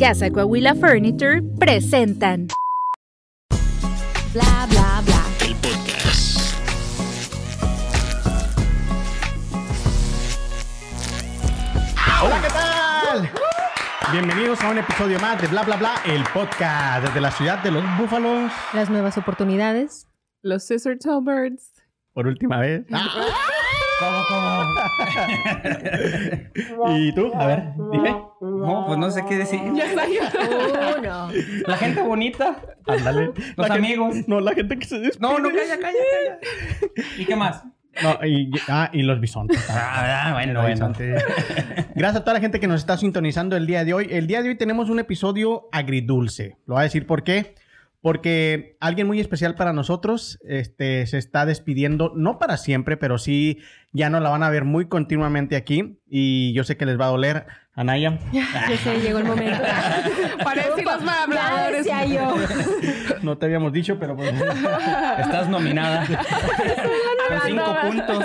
Casa Coahuila Furniture presentan Bla Bla Bla. El podcast. Hola, ¿qué tal? Bienvenidos a un episodio más de Bla Bla Bla, el podcast desde la ciudad de los búfalos. Las nuevas oportunidades. Los Scissor Birds. Por última vez. ¿Cómo, cómo? ¿Y tú? A ver, dime. No, pues no sé qué decir. Ya salió. Uno. La gente bonita. Ándale. Los La gente- amigos. No, la gente que se despide. No, no, calla, calla, calla. ¿Y qué más? No, y, ah, y los bisontes. Ah, bueno, Los bueno. bisontes. Gracias a toda la gente que nos está sintonizando el día de hoy. El día de hoy tenemos un episodio agridulce. Lo voy a decir por qué. Porque alguien muy especial para nosotros este, se está despidiendo, no para siempre, pero sí ya no la van a ver muy continuamente aquí. Y yo sé que les va a doler. Anaya, Ya sé, llegó el momento. Parece los habladores. decía yo. no te habíamos dicho, pero pues, Estás nominada. Con cinco puntos.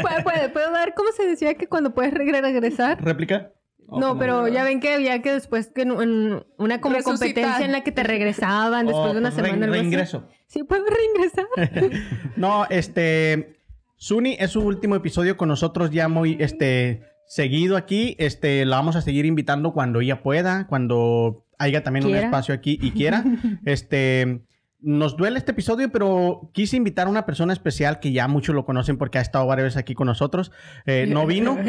¿Puedo, puedo- puedo dar cómo se decía que cuando puedes regre- regresar? réplica. No, pero ya ven que había que después que en, en una como Resucitar. competencia en la que te regresaban después de una re- semana. así. reingreso. Sí, puedo reingresar. No, este. Suni es su último episodio con nosotros ya muy este seguido aquí. Este, la vamos a seguir invitando cuando ella pueda, cuando haya también un espacio aquí y quiera. Este. Nos duele este episodio, pero quise invitar a una persona especial que ya muchos lo conocen porque ha estado varias veces aquí con nosotros. Eh, no vino.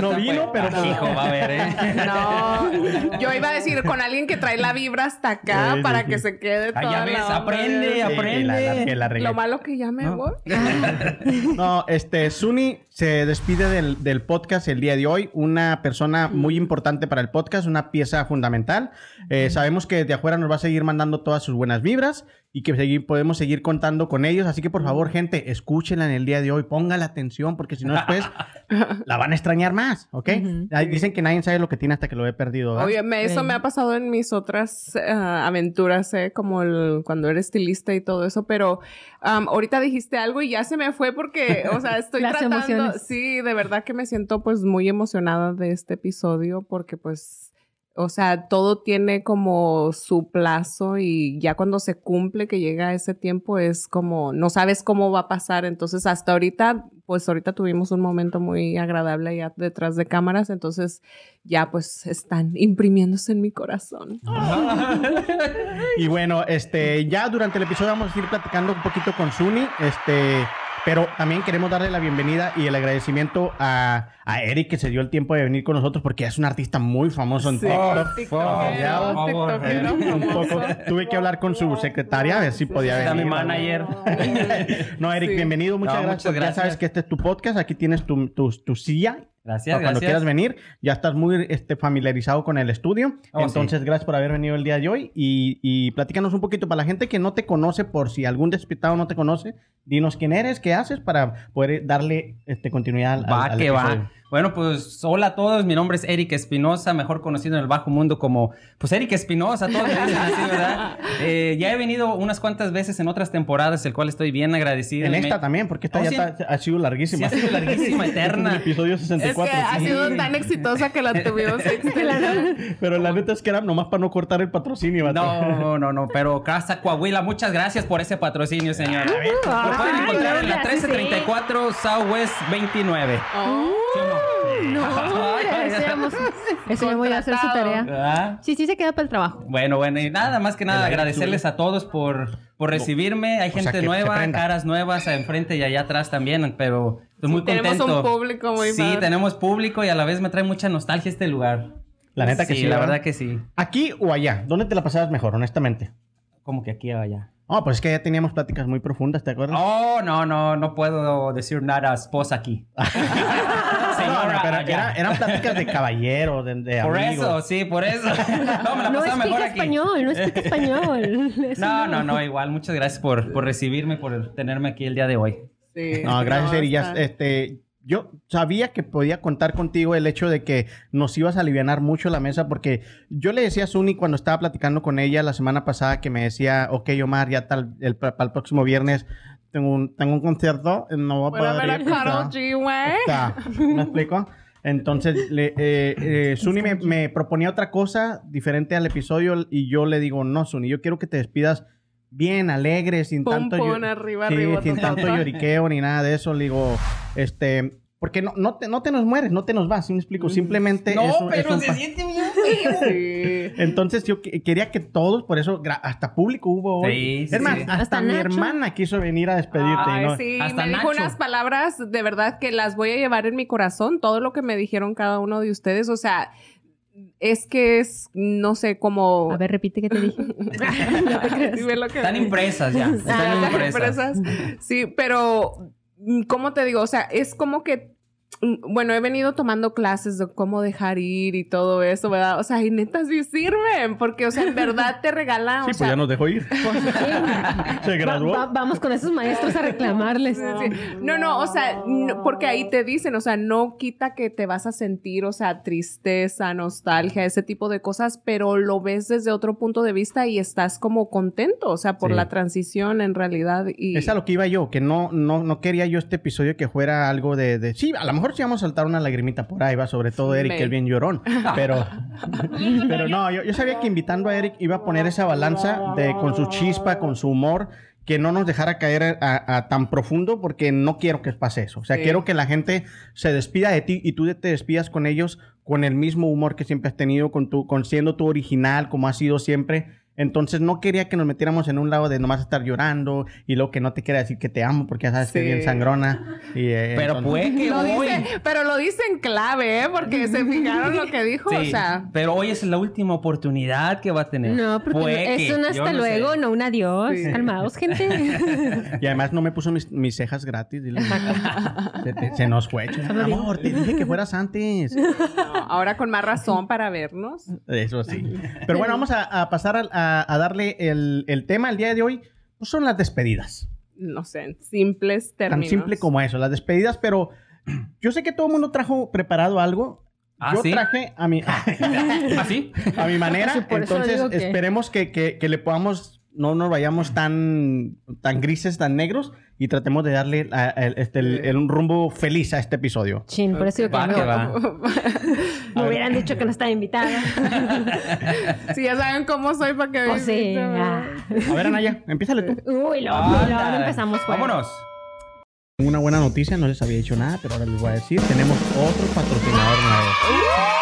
No vino, pero pues, Hijo, va a ver, ¿eh? No, yo iba a decir con alguien que trae la vibra hasta acá Sí, sí, para sí. que se quede toda ya ves, la onda. aprende, Sí, que la- aprende. que la regué. Lo malo que ya me No. voy. No, este, Suni se despide del, del podcast el día de hoy. Una persona muy importante para el podcast, una pieza fundamental. Eh, sabemos que de afuera nos va a seguir mandando todas sus buenas vibras y que segui- podemos seguir contando con ellos. Así que por favor, gente, escúchenla en el día de hoy, póngala atención, porque si no después la van a extrañar más, ¿ok? Ujú. Ay, Dicen que nadie sabe lo que tiene hasta que lo he perdido. ¿verdad? Oye, me- eso me ha pasado en mis otras eh, aventuras, ¿eh? Como el- cuando eres estilista y todo eso, pero am, ahorita dijiste algo y ya se me fue porque, o sea, estoy Las tratando, emociones. sí, de verdad que me siento pues muy emocionada de este episodio porque pues, o sea, todo tiene como su plazo y ya cuando se cumple que llega ese tiempo es como, no sabes cómo va a pasar, entonces hasta ahorita, pues ahorita tuvimos un momento muy agradable ya detrás de cámaras, entonces ya pues están imprimiéndose en mi corazón. Y bueno, este, ya durante el episodio vamos a ir platicando un poquito con Suni, este, pero también queremos darle la bienvenida y el agradecimiento a, a Eric que se dio el tiempo de venir con nosotros porque es un artista muy famoso en Sí, TikTok. Ya, famoso. tuve que hablar con su secretaria a ver si podía Era venir. mi manager. No, Eric, Sí. bienvenido, muchas No, gracias. muchas Ya gracias. sabes que este es tu podcast, aquí tienes tu, tu, tu silla Gracias, cuando quieras venir, ya estás muy este, familiarizado con el estudio. Oh, Entonces, gracias por haber venido el día de hoy. Y, y platícanos un poquito para la gente que no te conoce, por si algún despistado no te conoce, dinos quién eres, qué haces para poder darle este, continuidad al, Va al que episodio. va. Bueno, pues hola a todos. Mi nombre es Eric Espinosa, mejor conocido en el bajo mundo como, pues Eric Espinosa, todos dicen así, ¿verdad? Eh, ya he venido unas cuantas veces en otras temporadas, el cual estoy bien agradecido. En Me- esta también, porque esta Oh, ya sí. está- ha sido Sí, larguísima. ha sido larguísima, eterna. episodio Es que 64. ha sido tan exitosa que la tuvimos. Pero la neta es que era nomás para no cortar el patrocinio. vato. No, no, no, pero Casa Coahuila, muchas gracias por ese patrocinio, señor. Lo pueden encontrar en la gracias, sí. 1334 Southwest 29. Oh. ¿Sí no? No, eso ya vamos- eso ya voy a hacer su tarea. ¿Verdad? Sí, sí se queda para el trabajo. Bueno, bueno, y nada más que nada agradecerles a todos por, por recibirme. Hay O gente nueva, caras nuevas enfrente y allá atrás también, pero estoy muy tenemos contento. un público muy Sí, padre. tenemos público y a la vez me trae mucha nostalgia este lugar. La neta que sí. la ¿verdad? verdad que sí. ¿Aquí o allá? ¿Dónde te la pasabas mejor, honestamente? Como que aquí o allá. Oh, pues es que ya teníamos pláticas muy profundas, ¿te acuerdas? Oh, no, no, no puedo decir nada esposa aquí. No, no, pero era- eran pláticas de caballero, de, de Por amigos. eso, sí, por eso. No, me la No pasaba mejor explica aquí. español, no explica español. Eso No, no, no, igual. Muchas gracias por, por recibirme, por tenerme aquí el día de hoy. Sí. No, gracias, Eri. Ya, está- este, yo sabía que podía contar contigo el hecho de que nos ibas a aliviar mucho la mesa porque yo le decía a Suni cuando estaba platicando con ella la semana pasada que me decía, ok, Omar, ya tal, el, para el próximo viernes tengo un, tengo un concierto, no voy a poder a ir, está- G, güey. está. ¿Me explico? Entonces, le, eh, eh, Suni me, me proponía otra cosa diferente al episodio y yo le digo, no, Suni, yo quiero que te despidas bien, alegre, sin Pon, tanto... llo- arriba, sí, arriba, sin tanto lloriqueo ni nada de eso. Le digo, este... Porque no, no, te, no te nos mueres, no te nos vas, ¿sí me explico? Simplemente es un- es un pa- siente bien feo. Sí. Entonces yo que- quería que todos, por eso hasta público hubo hoy. Sí, sí, es más, sí. hasta, Hasta mi hermana quiso venir a despedirte. Ay, ¿no? sí, Hasta me dijo unas palabras de verdad que las voy a llevar en mi corazón, todo lo que me dijeron cada uno de ustedes, o sea, es que es, no sé, como... A ver, repite qué te dije. no te creas. Dime lo que- Están impresas ya. Están Ah, impresas. empresas. Sí, pero, mm, ¿cómo te digo? O sea, es como que, mm, bueno, he venido tomando clases de cómo dejar ir y todo eso, ¿verdad? O sea, y neta sí sirven, porque, o sea, en verdad te regalan, Sí, o pues sea, ya nos dejó ir. Se Va- graduó. va- vamos con esos maestros a reclamarles. Sí. No, no, o sea, no- porque ahí te dicen, o sea, no quita que te vas a sentir, o sea, tristeza, nostalgia, ese tipo de cosas, pero lo ves desde otro punto de vista y estás como contento, o sea, por Sí. la transición en realidad. Y... Es a lo que iba yo, que no, no, no quería yo este episodio que fuera algo de, de- Sí, a lo mejor sí vamos a saltar una lagrimita por ahí, va, sobre todo Eric, que es bien llorón. Pero, pero no, yo, yo sabía que invitando a Eric iba a poner esa balanza de con su chispa, con su humor, que no nos dejara caer a, a tan profundo, porque no quiero que pase eso. O sea, Sí. quiero que la gente se despida de ti y tú te despidas con ellos con el mismo humor que siempre has tenido, con tu, con siendo tu original, como has sido siempre. Entonces no quería que nos metiéramos en un lado de nomás estar llorando y luego que no te quiera decir que te amo porque ya sabes que es bien sangrona. Y, eh, Pero entonces- puede que Lo hoy. dice, pero lo dice en clave, ¿eh? Porque se fijaron lo que dijo, Sí, o sea... pero hoy es la última oportunidad que va a tener. No, porque es un hasta no luego, sé. no un adiós. Sí. Calmaos, gente. Y además no me puso mis, mis cejas gratis. dile. se, te- se nos fue. Amor, te dije que fueras antes. no, ahora con más razón para vernos. Eso sí. Pero bueno, vamos a, a pasar a, a- a darle el, el tema el día de hoy. Pues son las despedidas. No sé, en simples términos. Tan simple como eso, las despedidas. Pero yo sé que todo el mundo trajo preparado algo. ¿Ah, yo sí? traje a mi, ¿Así? a mi manera. Sí, Entonces que- esperemos que, que- que le podamos, no nos vayamos tan, tan grises, tan negros y tratemos de darle a- este, el- el- un rumbo feliz a este episodio. Chin, por eso que Va no. que va. Me hubieran dicho que no estaba invitada. Si ya saben cómo soy para que Pues sí. ah. A ver, Anaya, empiézale tú. Uy, lo, no empezamos fuerte. Vámonos. Una buena noticia, no les había dicho nada, pero ahora les voy a decir, tenemos otro patrocinador nuevo.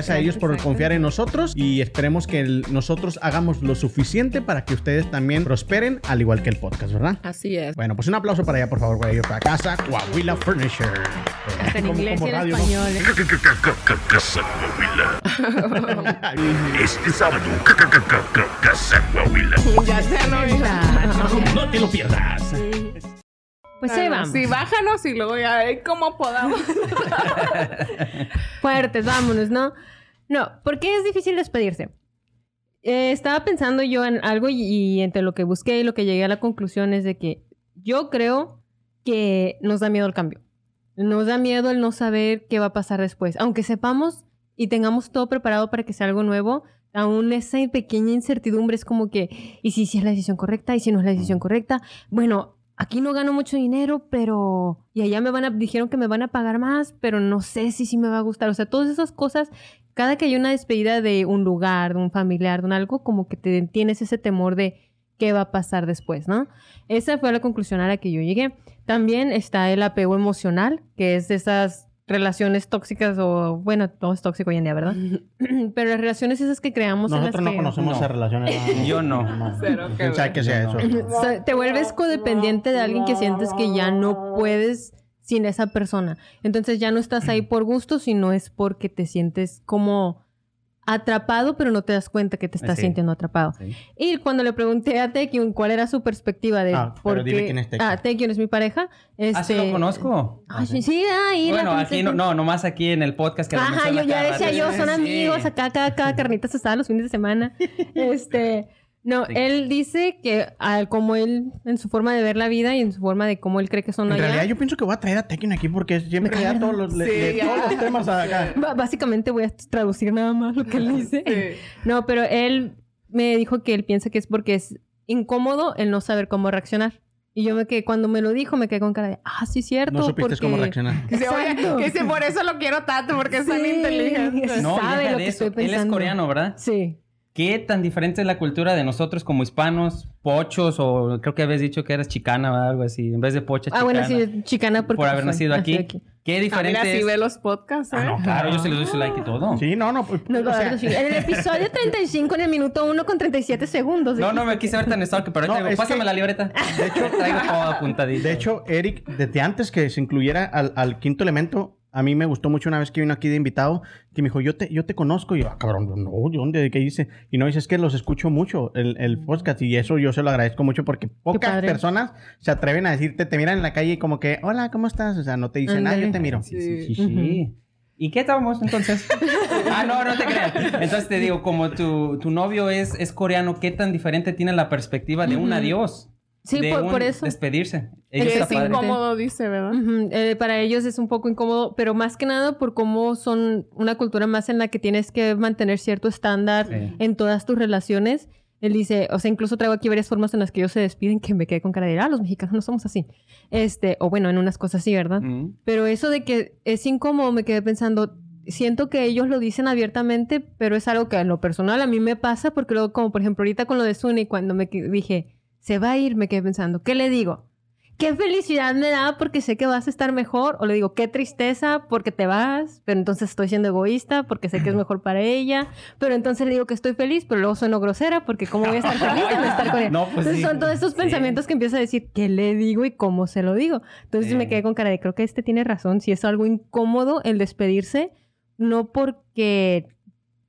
a ellos por confiar en nosotros y esperemos que el- nosotros hagamos lo suficiente para que ustedes también prosperen, al igual que el podcast, ¿verdad? Así es. Bueno, pues un aplauso para allá, por favor, para ellos, para casa, Coahuila Furniture. Hasta en Como- inglés como y en español. ¿eh? Casa Coahuila. Este sábado, Casa Coahuila. Ya te oído. No te lo pierdas. Pues ahí vamos. Sí, bájanos y luego ya, eh, ¿cómo podamos? Fuertes, vámonos, ¿no? No, ¿por qué es difícil despedirse? Eh, estaba pensando yo en algo y, y entre lo que busqué y lo que llegué a la conclusión es de que yo creo que nos da miedo el cambio. Nos da miedo el no saber qué va a pasar después. Aunque sepamos y tengamos todo preparado para que sea algo nuevo, aún esa pequeña incertidumbre es como que, ¿y si, si es la decisión correcta? ¿Y si no es la decisión correcta? Bueno, aquí no gano mucho dinero, pero... Y allá me van a... Dijeron que me van a pagar más, pero no sé si sí me va a gustar. O sea, todas esas cosas, cada que hay una despedida de un lugar, de un familiar, de un algo, como que te tienes ese temor de qué va a pasar después, ¿no? Esa fue la conclusión a la que yo llegué. También está el apego emocional, que es de esas relaciones tóxicas o, bueno, todo es tóxico hoy en día, ¿verdad? Pero las relaciones esas que creamos en las Nosotros no que- conocemos No. esas relaciones. Yo no. Cero que ¿Quién sabe ver. qué sea eso? no. O sea, te vuelves codependiente de alguien que sientes que ya no puedes sin esa persona. Entonces ya no estás ahí por gusto, sino es porque te sientes como atrapado, pero no te das cuenta que te estás Sí. sintiendo atrapado. Sí. Y cuando le pregunté a Tekyun cuál era su perspectiva de Ah, por pero dile qué- quién es Taekyun. Ah, Tekyun es mi pareja. Este... Ah, sí lo conozco. Ah, sí, sí, ahí la Bueno, aquí no, no, nomás aquí en el podcast que Ajá, yo ya decía yo, son amigos, acá cada, cada carnita asada los fines de semana. Este, no, Sí. él dice que al- como él, en su forma de ver la vida y en su forma de cómo él cree que son En allá, realidad yo pienso que voy a traer a Tekken aquí porque siempre Me le da todos los, le- Sí, le- todos los temas acá. ba- básicamente voy a traducir nada más lo que él dice. Sí. No, pero él me dijo que él piensa que es porque es incómodo el no saber cómo reaccionar. Y yo me quedé, cuando me lo dijo, me quedé con cara de, ah, sí, cierto. No supiste porque... cómo reaccionar. Que se- por eso lo quiero tanto, porque es tan Sí. inteligente. No, sabe lo que eso. estoy Él es pensando. coreano, ¿verdad? Sí. ¿Qué tan diferente es la cultura de nosotros como hispanos, pochos o creo que habías dicho que eras chicana o algo así, en vez de pocha, Ah, bueno, chicana, sí, chicana porque por haber soy- nacido aquí. ¿Qué diferente mira, sí es? ve los podcasts, ¿eh? Ah, no, claro, yo se les doy su like y todo. Sí, no, no. pues, o sea, en el episodio 35, en el minuto 1 con 37 segundos. No, no me quise ver tan stalker, pero No, pásame que- la libreta. De hecho, traigo todo apuntadito. De hecho, Eric, desde antes que se incluyera al, al quinto elemento, a mí me gustó mucho una vez que vino aquí de invitado, que me dijo, yo te, yo te conozco. Y yo, ah, cabrón, no, ¿yo ¿dónde? ¿Qué dice? Y no, dice, es que los escucho mucho, el, el podcast. Y eso yo se lo agradezco mucho porque pocas personas se atreven a decirte, te miran en la calle y como que, hola, ¿cómo estás? O sea, no te dicen nada, Ándale. yo te miro. Sí, sí, sí, sí. ¿Y qué estábamos entonces? ah, no, no te creas. Entonces te digo, como tu, tu novio es, es coreano, ¿qué tan diferente tiene la perspectiva de un adiós? Sí, de por, un por eso. Despedirse. Ellos es incómodo, dice, ¿verdad? Ujú, eh, para ellos es un poco incómodo, pero más que nada por cómo son una cultura más en la que tienes que mantener cierto estándar Sí. en todas tus relaciones. Él dice, o sea, incluso traigo aquí varias formas en las que ellos se despiden que me quedé con cara de, ah, los mexicanos no somos así. Este, o bueno, en unas cosas sí, ¿verdad? Mm. Pero eso de que es incómodo, me quedé pensando, siento que ellos lo dicen abiertamente, pero es algo que en lo personal a mí me pasa, porque luego, como por ejemplo ahorita con lo de Suni, cuando me dije, se va a ir, me quedé pensando, ¿qué le digo? ¿Qué felicidad me da porque sé que vas a estar mejor? O le digo, qué tristeza porque te vas, pero entonces estoy siendo egoísta porque sé que es mejor para ella, pero entonces le digo que estoy feliz, pero luego sueno grosera porque cómo voy a estar feliz de no estar con ella. No, pues entonces sí. son todos estos Sí. pensamientos que empiezo a decir, ¿qué le digo y cómo se lo digo? Entonces Sí. me quedé con cara de, creo que este tiene razón, si es algo incómodo el despedirse, no porque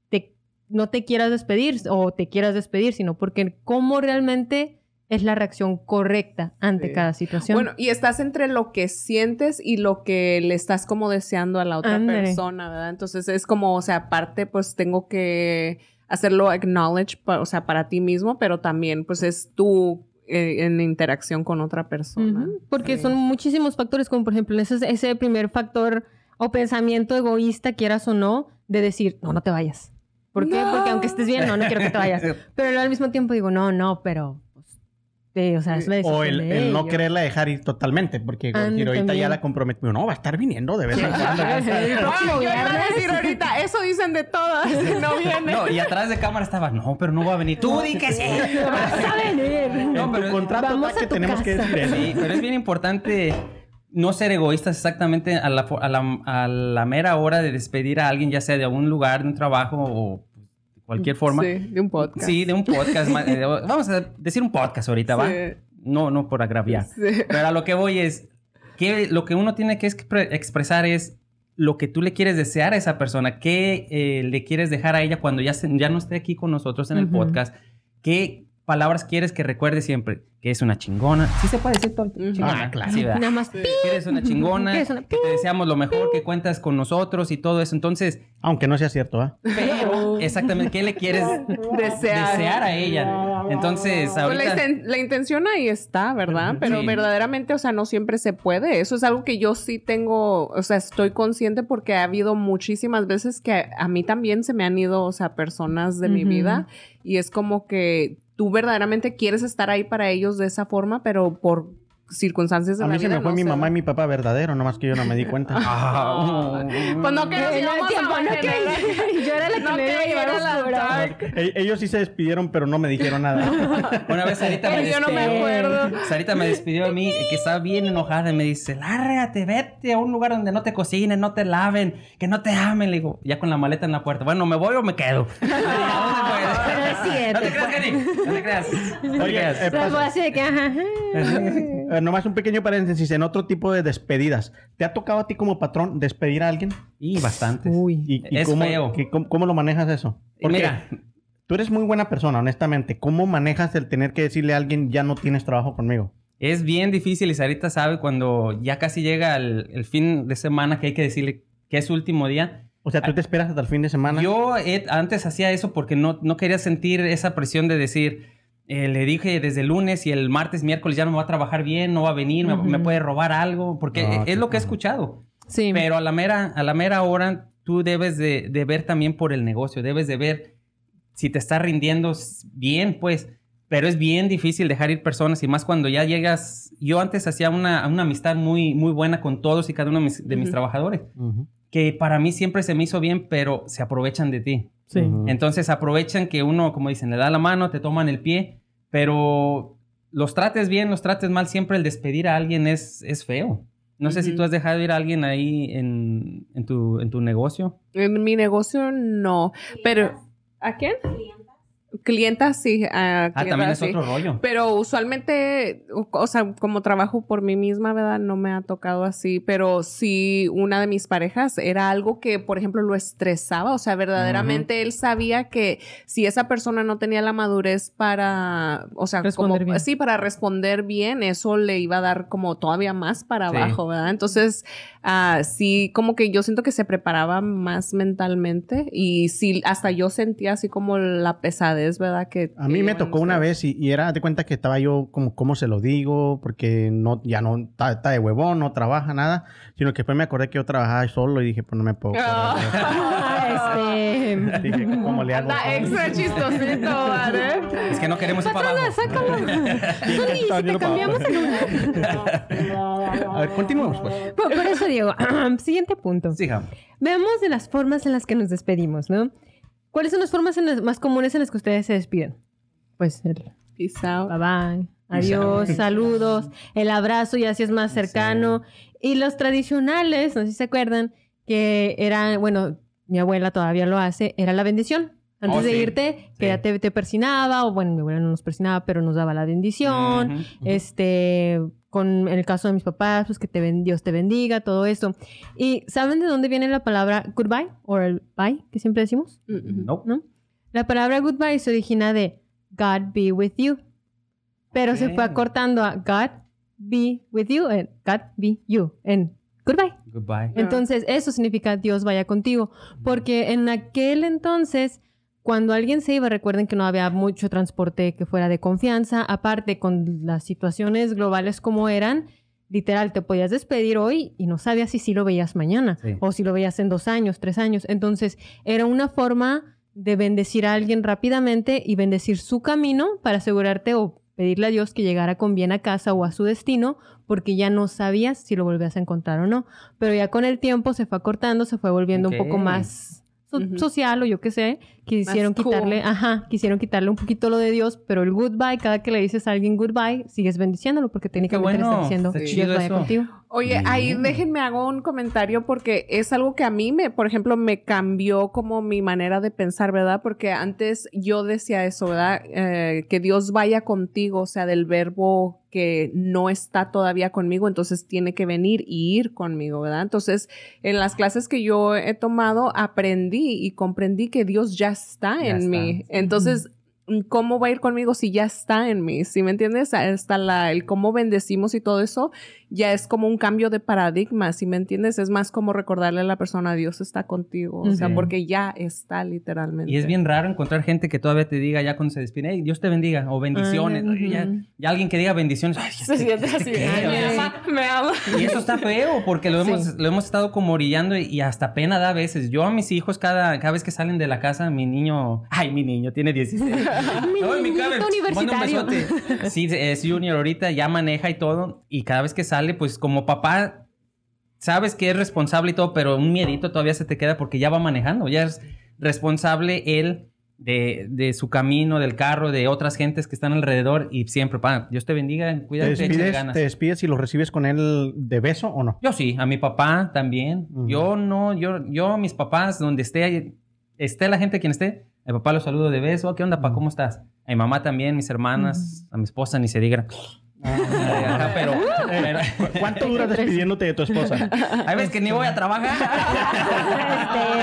te, no te quieras despedir o te quieras despedir, sino porque cómo realmente es la reacción correcta ante Sí. cada situación. Bueno, y estás entre lo que sientes y lo que le estás como deseando a la otra persona, ¿verdad? Entonces es como, o sea, aparte, pues tengo que hacerlo acknowledge, o sea, para ti mismo, pero también, pues es tú eh, en interacción con otra persona. Porque Sí. son muchísimos factores, como por ejemplo ese, ese primer factor o pensamiento egoísta, quieras o no, de decir, no, no te vayas. ¿Por qué? No. Porque aunque estés bien, no, no quiero que te vayas. Pero al mismo tiempo digo, no, no, pero... sí, o sea, es la O el, de el no quererla dejar ir totalmente, porque ahorita ya la comprometí. No, va a estar viniendo de vez en cuando. El yo iba a decir ahorita, eso dicen de todas, no viene. No, y atrás de cámara estaba, no, pero no va a venir. Tú di que sí. Vas a venir. No, pero- tu contrato Vamos está a que tu tenemos que casa. decir eso. Sí, pero es bien importante no ser egoístas exactamente a la, a, la, a la mera hora de despedir a alguien, ya sea de algún lugar, de un trabajo o cualquier forma. Sí, de un podcast. Sí, de un podcast. eh, Vamos a decir un podcast ahorita, ¿va? Sí. No, no por agraviar. Sí. Pero a lo que voy es que lo que uno tiene que expre- expresar es lo que tú le quieres desear a esa persona, qué eh, le quieres dejar a ella cuando ya, se- ya no esté aquí con nosotros en el podcast, qué palabras quieres que recuerde siempre, que es una chingona. Sí se puede decir todo. Chingona, Ah, claro. Nada más. Que eres una chingona, Que eres una- que te deseamos lo mejor, que cuentas con nosotros y todo eso. Entonces, Aunque no sea cierto, ¿ah? pero exactamente, ¿qué le quieres Desear. desear a ella? Entonces, Pues la, ahorita... inten- la intención ahí está, ¿verdad? Pero Sí. verdaderamente, o sea, no siempre se puede. Eso es algo que yo sí tengo, o sea, estoy consciente porque ha habido muchísimas veces que a, a mí también se me han ido, o sea, personas de mi vida y es como que tú verdaderamente quieres estar ahí para ellos de esa forma, pero por circunstancias de A la mí se vida me fue no mi mamá da. y mi papá verdadero, nomás que yo no me di cuenta. Ah, Pues no que nos no, íbamos tiempo, a no que- Yo era la que No me iba a llevar. E- Ellos sí se despidieron, pero no me dijeron nada. Una vez Sarita me Yo no me despidió. acuerdo. Sarita me despidió a mí, que estaba bien enojada, y me dice, lárgate, vete a un lugar donde no te cocinen, no te laven, que no te amen. Le digo, ya con la maleta en la puerta. Bueno, ¿me voy o me quedo? Cierto. No te creas, Kenny. No te creas. No te creas. eh, que, ajá. Bueno, nomás un pequeño paréntesis en otro tipo de despedidas. ¿Te ha tocado a ti como patrón despedir a alguien? Y bastante. Uy. ¿Y, y Es cómo, feo. que- cómo, cómo lo manejas eso? Porque Mira, tú eres muy buena persona, honestamente. ¿Cómo manejas el tener que decirle a alguien ya no tienes trabajo conmigo? es bien difícil y Sarita sabe cuando ya casi llega el, el fin de semana que hay que decirle que es su último día. O sea, tú te esperas hasta el fin de semana. Yo eh, antes hacía eso porque no, no quería sentir esa presión de decir, eh, le dije desde el lunes y el martes, miércoles ya no me va a trabajar bien, no va a venir, me- puede robar algo, porque Ah, es lo que he escuchado. Sí. Pero a la mera, a la mera hora, tú debes de, de ver también por el negocio, debes de ver si te está rindiendo bien, pues. Pero es bien difícil dejar ir personas y más cuando ya llegas. Yo antes hacía una, una amistad muy, muy buena con todos y cada uno de mis, de mis Ujú. trabajadores, Ujú. Que para mí siempre se me hizo bien, pero se aprovechan de ti. Sí. Entonces aprovechan que uno, como dicen, le da la mano, te toman el pie, pero los trates bien, los trates mal, siempre el despedir a alguien es, es feo. No sé si tú has dejado ir a alguien ahí en, en tu, en tu negocio. En mi negocio no, pero ¿a quién? Clientas sí. a Ah, también es sí. otro rollo. Pero usualmente, o sea, como trabajo por mí misma, ¿verdad? No me ha tocado así, pero sí una de mis parejas era algo que, por ejemplo, lo estresaba, o sea, verdaderamente él sabía que si esa persona no tenía la madurez para, o sea, Responder como, bien. sí, para responder bien, eso le iba a dar como todavía más para Sí. abajo, ¿verdad? Entonces, ah, sí, como que yo siento que se preparaba más mentalmente y sí, hasta yo sentía así como la pesadez, ¿verdad? Que A mí que me tocó una vez y, y era de cuenta que estaba yo como, ¿cómo se lo digo? Porque no, ya no está, está de huevón, no trabaja nada, sino que después me acordé que yo trabajaba solo y dije, pues no me puedo. Ah. Ah, este... Dije, ¿cómo le hago? Anda extra chistosito, ¿vale? Es que no queremos ir para abajo. Sácalo. Zuli, si te cambiamos el A ver, continuemos pues. Por, por eso, Diego, siguiente punto. Sí, hija. Veamos de las formas en las que nos despedimos, ¿no? ¿Cuáles son las formas en las- más comunes en las que ustedes se despiden? Pues el Peace out. bye bye, adiós, saludos, el abrazo ya si es más cercano. Y los tradicionales, no sé si se acuerdan, que era, bueno, mi abuela todavía lo hace, era la bendición. Antes Oh, de sí, irte, que sí. ya te, te persinaba, o bueno, mi abuela no nos persinaba, pero nos daba la bendición. Ujú. Este, con en el caso de mis papás, pues que te ben- Dios te bendiga, todo eso. ¿Y saben de dónde viene la palabra goodbye o el bye que siempre decimos? Mm, Nope. ¿No? La palabra goodbye se origina de God be with you, pero se fue acortando a God be with you and God be you en goodbye. Goodbye. Entonces, eso significa Dios vaya contigo. Porque en aquel entonces, cuando alguien se iba, recuerden que no había mucho transporte que fuera de confianza. Aparte, con las situaciones globales como eran, literal, te podías despedir hoy y no sabías si sí lo veías mañana Sí. o si lo veías en dos años, tres años. Entonces, era una forma de bendecir a alguien rápidamente y bendecir su camino para asegurarte o pedirle a Dios que llegara con bien a casa o a su destino, porque ya no sabías si lo volvías a encontrar o no. Pero ya con el tiempo se fue acortando, se fue volviendo un poco más so- social o yo qué sé. Quisieron cool. quitarle, ajá, quisieron quitarle un poquito lo de Dios, pero el goodbye, cada que le dices a alguien goodbye, sigues bendiciéndolo porque técnicamente le bueno, estás diciendo está Dios chido vaya eso. contigo. Oye, ahí déjenme hago un comentario porque es algo que a mí me, por ejemplo, me cambió como mi manera de pensar, ¿verdad? Porque antes yo decía eso, ¿verdad? Eh, que Dios vaya contigo, o sea, del verbo que no está todavía conmigo, entonces tiene que venir y ir conmigo, ¿verdad? Entonces, en las clases que yo he tomado, aprendí y comprendí que Dios ya está Ya en está. mí. Entonces, ¿cómo va a ir conmigo si ya está en mí? ¿Sí me entiendes? Hasta la, el cómo bendecimos y todo eso ya es como un cambio de paradigma, ¿sí me entiendes? Es más como recordarle a la persona, Dios está contigo, o sea, Ujú. porque ya está literalmente. Y es bien raro encontrar gente que todavía te diga ya cuando se despide, "Hey, Dios te bendiga, o bendiciones. Ay, Oye, ya, ya alguien que diga bendiciones. Ay, así, ¿qué? "Ay, me sea, me ama. Y eso está feo porque lo hemos, Sí. lo hemos estado como orillando y, y hasta pena da a veces. Yo a mis hijos cada, cada vez que salen de la casa, mi niño, ay, mi niño tiene 16. Mi Ay, mi universitario. Sí, es junior ahorita, ya maneja y todo. Y cada vez que sale, pues como papá, sabes que es responsable y todo, pero un miedito todavía se te queda porque ya va manejando. Ya es responsable él de, de su camino, del carro, de otras gentes que están alrededor. Y siempre, pa, Dios te bendiga, ¿Te cuídate, échale despides, ganas. ¿Te despides y lo recibes con él de beso o no? Yo sí, a mi papá también. Yo no, yo, yo, mis papás, donde esté, esté la gente quien esté, a mi papá lo saludo de beso. "Oh, ¿Qué onda, pa? Ujú. ¿Cómo estás? A mi mamá también, mis hermanas, a mi esposa, ni se diga. Ajá, pero, pero- ¿Cu- ¿Cuánto duras despidiéndote de tu esposa? hay veces que ni voy a trabajar.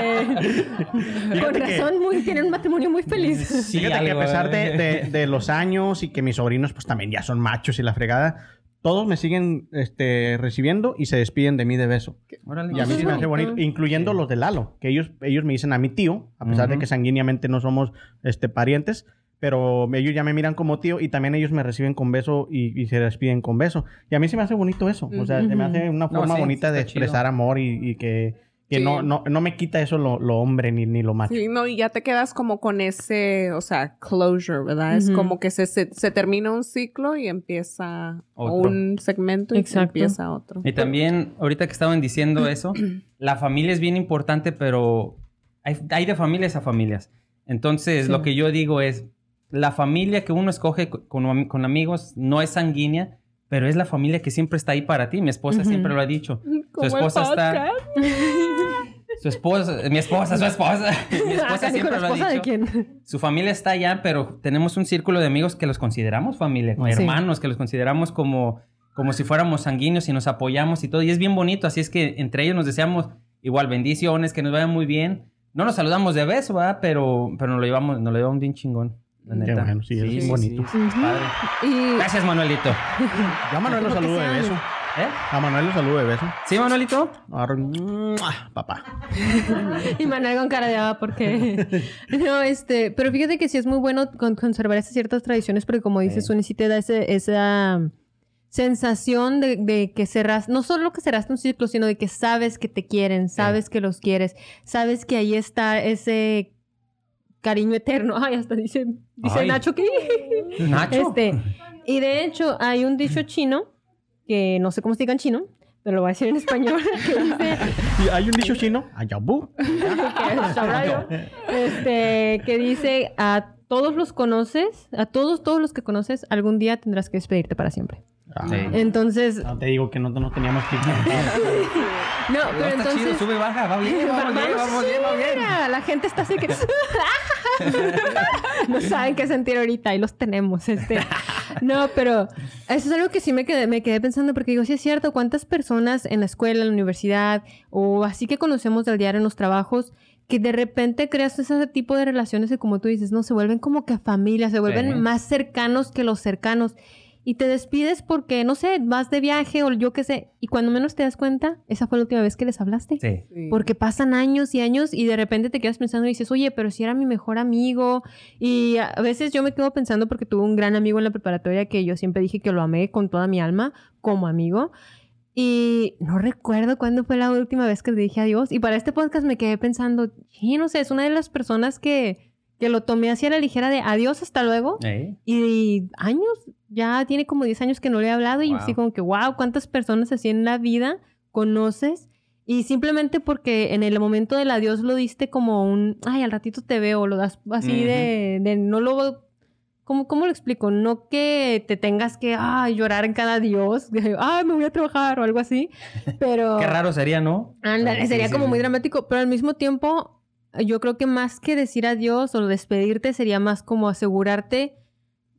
Este, con Fíjate que- razón, muy, tienen un matrimonio muy feliz. Sí, Fíjate que a pesar de, eh. de- de los años y que mis sobrinos pues también ya son machos y la fregada, todos me siguen este, recibiendo y se despiden de mí de beso. Órale, Y a mí sí me hace bonito. incluyendo los de Lalo, que ellos, ellos me dicen a mi tío, a pesar de que sanguíneamente no somos este, parientes, pero ellos ya me miran como tío y también ellos me reciben con beso y, y se despiden con beso. Y a mí sí me hace bonito eso, o sea, se me hace una No, forma sí, bonita de chido. expresar amor y, y que, que Sí. no, no, no me quita eso lo, lo hombre ni, ni lo macho. Sí, no, y ya te quedas como con ese, o sea, closure, ¿verdad? Es Ujú. como que se, se, se termina un ciclo y empieza Otro. un segmento y Exacto. empieza otro. Y también, ahorita que estaban diciendo eso, la familia es bien importante, pero hay, hay de familias a familias. Entonces, Sí. lo que yo digo es, la familia que uno escoge co- con, con amigos no es sanguínea, pero es la familia que siempre está ahí para ti. Mi esposa Ujú. siempre lo ha dicho. El esposa está-. Su esposa, mi esposa, su esposa. Mi Ah, esposa canijo, siempre ¿la lo ha esposa de dicho. quién? Su familia está allá, pero tenemos un círculo de amigos que los consideramos familia, Sí. hermanos, que los consideramos como, como si fuéramos sanguíneos y nos apoyamos y todo. Y es bien bonito, así es que entre ellos nos deseamos igual bendiciones, que nos vayan muy bien. No nos saludamos de beso, ¿verdad? Pero, pero nos lo llevamos, nos lo llevamos bien chingón. La Qué neta. bueno, sí, es bonito. sí, es padre. Y Gracias, Manuelito. Yo a Manuel lo saludo de beso. ¿Eh? A Manuel lo saludo de beso. ¿Sí, Manuelito? Papá. Y Manuel con cara de ah, porque no, este, pero fíjate que sí es muy bueno con- conservar esas ciertas tradiciones, porque como dices. Uni, sí te da ese- esa sensación de, de que cerras, no solo que cerraste un ciclo, sino de que sabes que te quieren, sabes que los quieres, sabes que ahí está ese cariño eterno. Ay, hasta dice, dice Ay. Nacho que Nacho. este, y de hecho hay un dicho chino que no sé cómo se diga en chino, pero lo voy a decir en español, que dice Y hay un dicho chino, ayabu. yo, este, que dice a todos los conoces, a todos, todos los que conoces, algún día tendrás que despedirte para siempre. Sí. Entonces, No te digo que no, no teníamos que no, pero está chido, entonces... sube y baja, va bien, vamos bien, vamos bien, va bien. Mira, la gente está así que... no saben qué sentir ahorita y los tenemos. Este. No, pero eso es algo que sí me quedé, me quedé pensando porque digo, sí es cierto, cuántas personas en la escuela, en la universidad o así que conocemos del diario en los trabajos que de repente creas ese tipo de relaciones que como tú dices, no, se vuelven como que familia, se vuelven Sí. más cercanos que los cercanos. Y te despides porque, no sé, vas de viaje o yo qué sé. Y cuando menos te das cuenta, esa fue la última vez que les hablaste. Sí. Sí. Porque pasan años y años y de repente te quedas pensando y dices, oye, pero si era mi mejor amigo. Y a veces yo me quedo pensando porque tuve un gran amigo en la preparatoria que yo siempre dije que lo amé con toda mi alma como amigo. Y no recuerdo cuándo fue la última vez que le dije adiós. Y para este podcast me quedé pensando, sí, no sé, es una de las personas que, que lo tomé así a la ligera de adiós, hasta luego. ¿Eh? Y años, ya tiene como 10 años que no le he hablado y Wow. así como que, wow, cuántas personas así en la vida conoces. Y simplemente porque en el momento del adiós lo diste como un, ay, al ratito te veo, lo das así Ujú. de, de, no lo, ¿cómo, ¿cómo lo explico? No que te tengas que, ay, llorar en cada adiós, de, ay, me voy a trabajar o algo así, pero... Qué raro sería, ¿no? Sí, sería sí, como sí. muy dramático, pero al mismo tiempo, yo creo que más que decir adiós o despedirte, sería más como asegurarte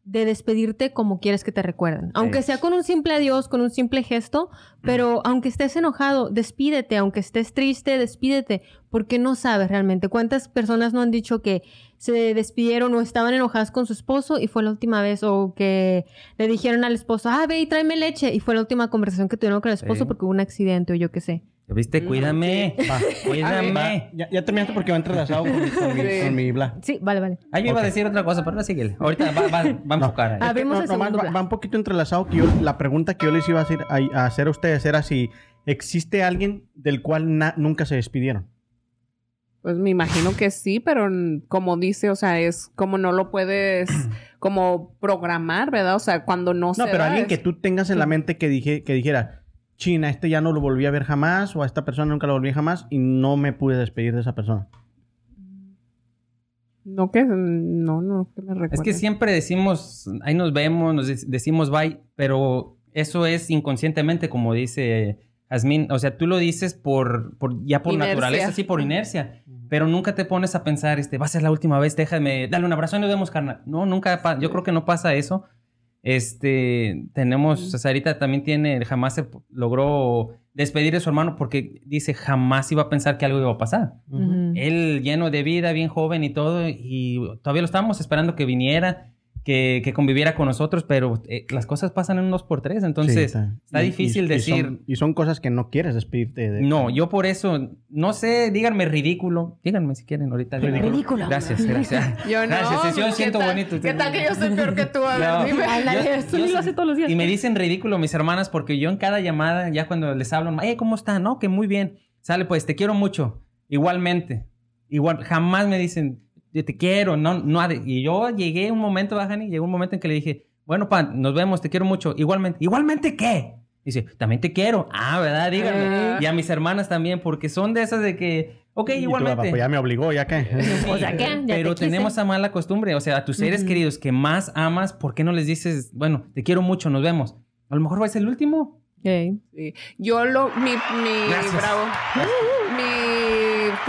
de despedirte como quieres que te recuerden. Aunque sea con un simple adiós, con un simple gesto, pero aunque estés enojado, despídete, aunque estés triste, despídete, porque no sabes realmente cuántas personas no han dicho que se despidieron o estaban enojadas con su esposo y fue la última vez, o que le dijeron al esposo, ah, ve y tráeme leche, y fue la última conversación que tuvieron con el esposo Sí. porque hubo un accidente o yo qué sé. ¿Viste? Cuídame. Va, Cuídame. va. Ya, ya terminaste porque va entrelazado con, con mi, Sí. con mi bla. Sí, vale, vale. Ah, yo iba a decir otra cosa, pero no síguele. Ahorita va, va, va a enfocar ahí. Ah, Abrimos No, el segundo va, un poquito entrelazado que yo, la pregunta que yo les iba a hacer a, a hacer a ustedes era si existe alguien del cual na- nunca se despidieron. Pues me imagino que sí, pero mm, como dice, o sea, es como no lo puedes como programar, ¿verdad? O sea, cuando no, No, se pero da, alguien es- que tú tengas en la mente que dije que dijera, China, este ya no lo volví a ver jamás o a esta persona nunca lo volví jamás y no me pude despedir de esa persona. No que no, no que me recuerde. Es que siempre decimos, ahí nos vemos, nos dec- decimos bye, pero eso es inconscientemente, como dice Jazmín. O sea, tú lo dices por, por ya por Inercia. naturaleza, sí, por inercia. Pero nunca te pones a pensar, este, va a ser la última vez, déjame, dale un abrazo y nos vemos, carnal. No, nunca, yo creo que no pasa eso. Este, tenemos, Sarita también tiene, jamás se logró despedir de su hermano porque dice jamás iba a pensar que algo iba a pasar. Él lleno de vida, bien joven y todo, y todavía lo estábamos esperando que viniera, que, que conviviera con nosotros, pero eh, las cosas pasan en unos por tres, entonces Sí, está Y- difícil y- y decir... son- Y son, cosas que no quieres despedirte de. No, yo por eso, no sé, díganme ridículo. Díganme si quieren ahorita. díganme. Ridículo. Gracias, gracias. Yo no. Gracias, yo ¿qué siento tal- bonito. ¿Qué tal que yo soy peor que tú? A ver, No. dime. Yo- yo ni lo hace todos los días. Y me dicen ridículo mis hermanas porque yo en cada llamada, ya cuando les hablo, hey, ¿cómo está? No, que muy bien. Sale, pues, te quiero mucho. Igualmente. Igual, jamás me dicen, yo te quiero, no, no. ha de- Y yo llegué un momento, Bajani, llegó un momento en que le dije, bueno, pan, nos vemos, te quiero mucho. Igualmente. ¿Igualmente qué? Dice, también te quiero. Ah, ¿verdad? Díganme. Eh. Y a mis hermanas también, porque son de esas de que, ok, igualmente. "Pues ya me obligó, ya que. O sea, ¿qué? Ya Pero te tenemos esa mala costumbre, o sea, a tus seres Ujú. queridos que más amas, ¿por qué no les dices, bueno, te quiero mucho, nos vemos? A lo mejor va a ser el último. Ok. Sí. Yo lo, mi, mi, Gracias. bravo. Mi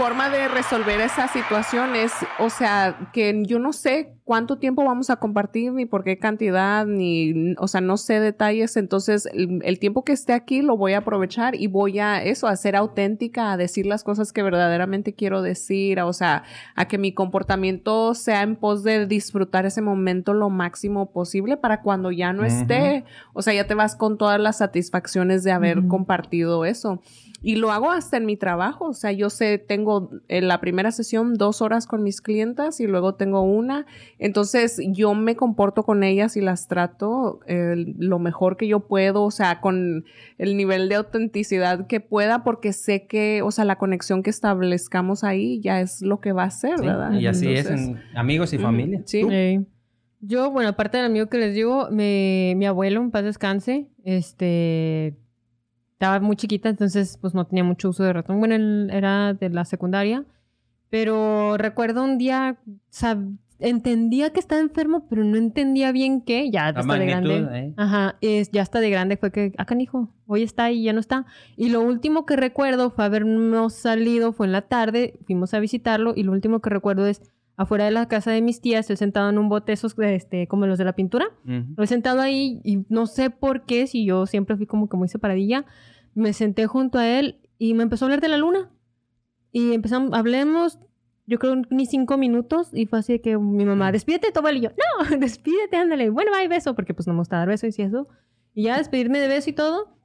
forma de resolver esa situación es, o sea, que yo no sé cuánto tiempo vamos a compartir, ni por qué cantidad, ni, o sea, no sé detalles. Entonces, el, el tiempo que esté aquí lo voy a aprovechar y voy a eso, a ser auténtica, a decir las cosas que verdaderamente quiero decir, a- o sea, a que mi comportamiento sea en pos de disfrutar ese momento lo máximo posible para cuando ya no esté, o sea, ya te vas con todas las satisfacciones de haber compartido eso. Y lo hago hasta en mi trabajo. O sea, yo sé, tengo en la primera sesión dos horas con mis clientas y luego tengo una. Entonces, yo me comporto con ellas y las trato eh, lo mejor que yo puedo, o sea, con el nivel de autenticidad que pueda, porque sé que, o sea, la conexión que establezcamos ahí ya es lo que va a ser, Sí, ¿verdad? Y así es en amigos y familia. Sí. Sí. Yo, bueno, aparte del amigo que les digo, me- mi abuelo, en paz descanse, este, estaba muy chiquita, entonces pues no tenía mucho uso de ratón. Bueno, él era de la secundaria, pero recuerdo un día, entendía que estaba enfermo, pero no entendía bien qué, ya La de magnitud, grande. ¿eh? Ajá, es, ya hasta de grande fue que, ah, canijo, hoy está y ya no está. Y lo último que recuerdo fue habernos salido, fue en la tarde, fuimos a visitarlo y lo último que recuerdo es afuera de la casa de mis tías, estoy sentado en un bote esos, este, como los de la pintura. Ujú. Lo he sentado ahí y no sé por qué, si yo siempre fui como que muy separadilla, me senté junto a él y me empezó a hablar de la luna. Y empezamos, hablemos, yo creo ni cinco minutos y fue así que mi mamá, despídete abuelo y yo, no, despídete, ándale. Bueno, bye, beso, porque pues no me gusta dar besos y eso. Y ya despedirme de beso y todo.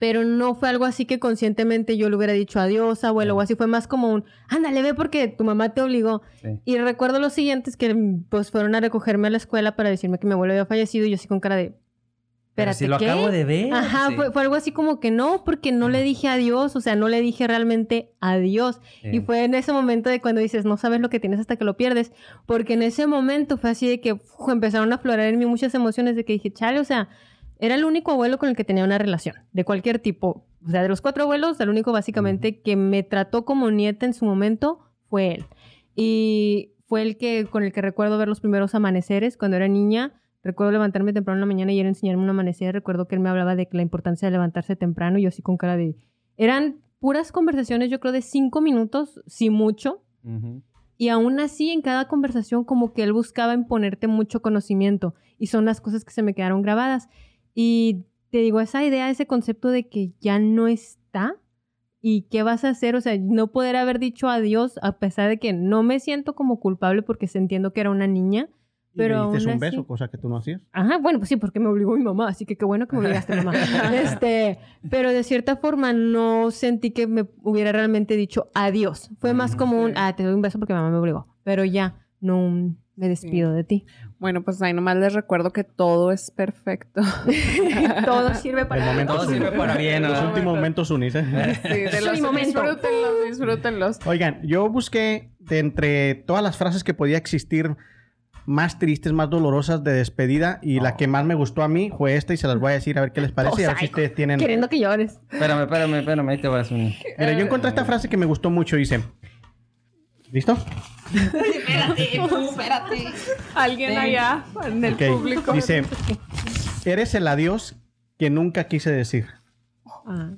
Pero no fue algo así que conscientemente yo le hubiera dicho adiós, abuelo, o así. Fue más como un, ándale, ve porque tu mamá te obligó. Sí. Y recuerdo los siguientes que pues fueron a recogerme a la escuela para decirme que mi abuelo había fallecido y yo así con cara de... Pero Espérate, si lo ¿qué? acabo de ver. Ajá, sí. fue, fue algo así como que no, porque no le dije adiós, o sea, no le dije realmente adiós. Y fue en ese momento de cuando dices, no sabes lo que tienes hasta que lo pierdes, porque en ese momento fue así de que uf, empezaron a aflorar en mí muchas emociones de que dije, chale, o sea, era el único abuelo con el que tenía una relación, de cualquier tipo. O sea, de los cuatro abuelos, el único básicamente que me trató como nieta en su momento fue él. Y fue el que con el que recuerdo ver los primeros amaneceres cuando era niña. Recuerdo levantarme temprano en la mañana y él enseñarme un amanecer. Recuerdo que él me hablaba de la importancia de levantarse temprano y yo así con cara de... Eran puras conversaciones, yo creo, de cinco minutos, si mucho. Y aún así, en cada conversación, como que él buscaba imponerte mucho conocimiento. Y son las cosas que se me quedaron grabadas. Y te digo, esa idea, ese concepto de que ya no está. ¿Y qué vas a hacer? O sea, no poder haber dicho adiós a pesar de que no me siento como culpable porque se entiendo que era una niña. Y Pero le diste un así- beso, cosa que tú no hacías. Ajá, bueno, pues sí, porque me obligó mi mamá, así que qué bueno que me obligaste, mamá. este, pero de cierta forma no sentí que me hubiera realmente dicho adiós. Fue más como un, ah, te doy un beso porque mamá me obligó. Pero ya, no me despido de ti. Bueno, pues ahí nomás les recuerdo que todo es perfecto. Todo sirve para momento Todo sirve para bien, Los últimos momentos unis, ¿eh? Sí, de los momento. disfrútenlos, disfrútenlos. Oigan, yo busqué de entre todas las frases que podía existir más tristes, más dolorosas de despedida y la que más me gustó a mí fue esta y se las voy a decir a ver qué les parece y a ver si ustedes tienen... Queriendo que llores. Espérame, espérame, espérame, ahí te vas un... Mira, yo encontré esta frase que me gustó mucho, dice... ¿Listo? Alguien allá en el público. Dice, eres el adiós que nunca quise decir. Ah,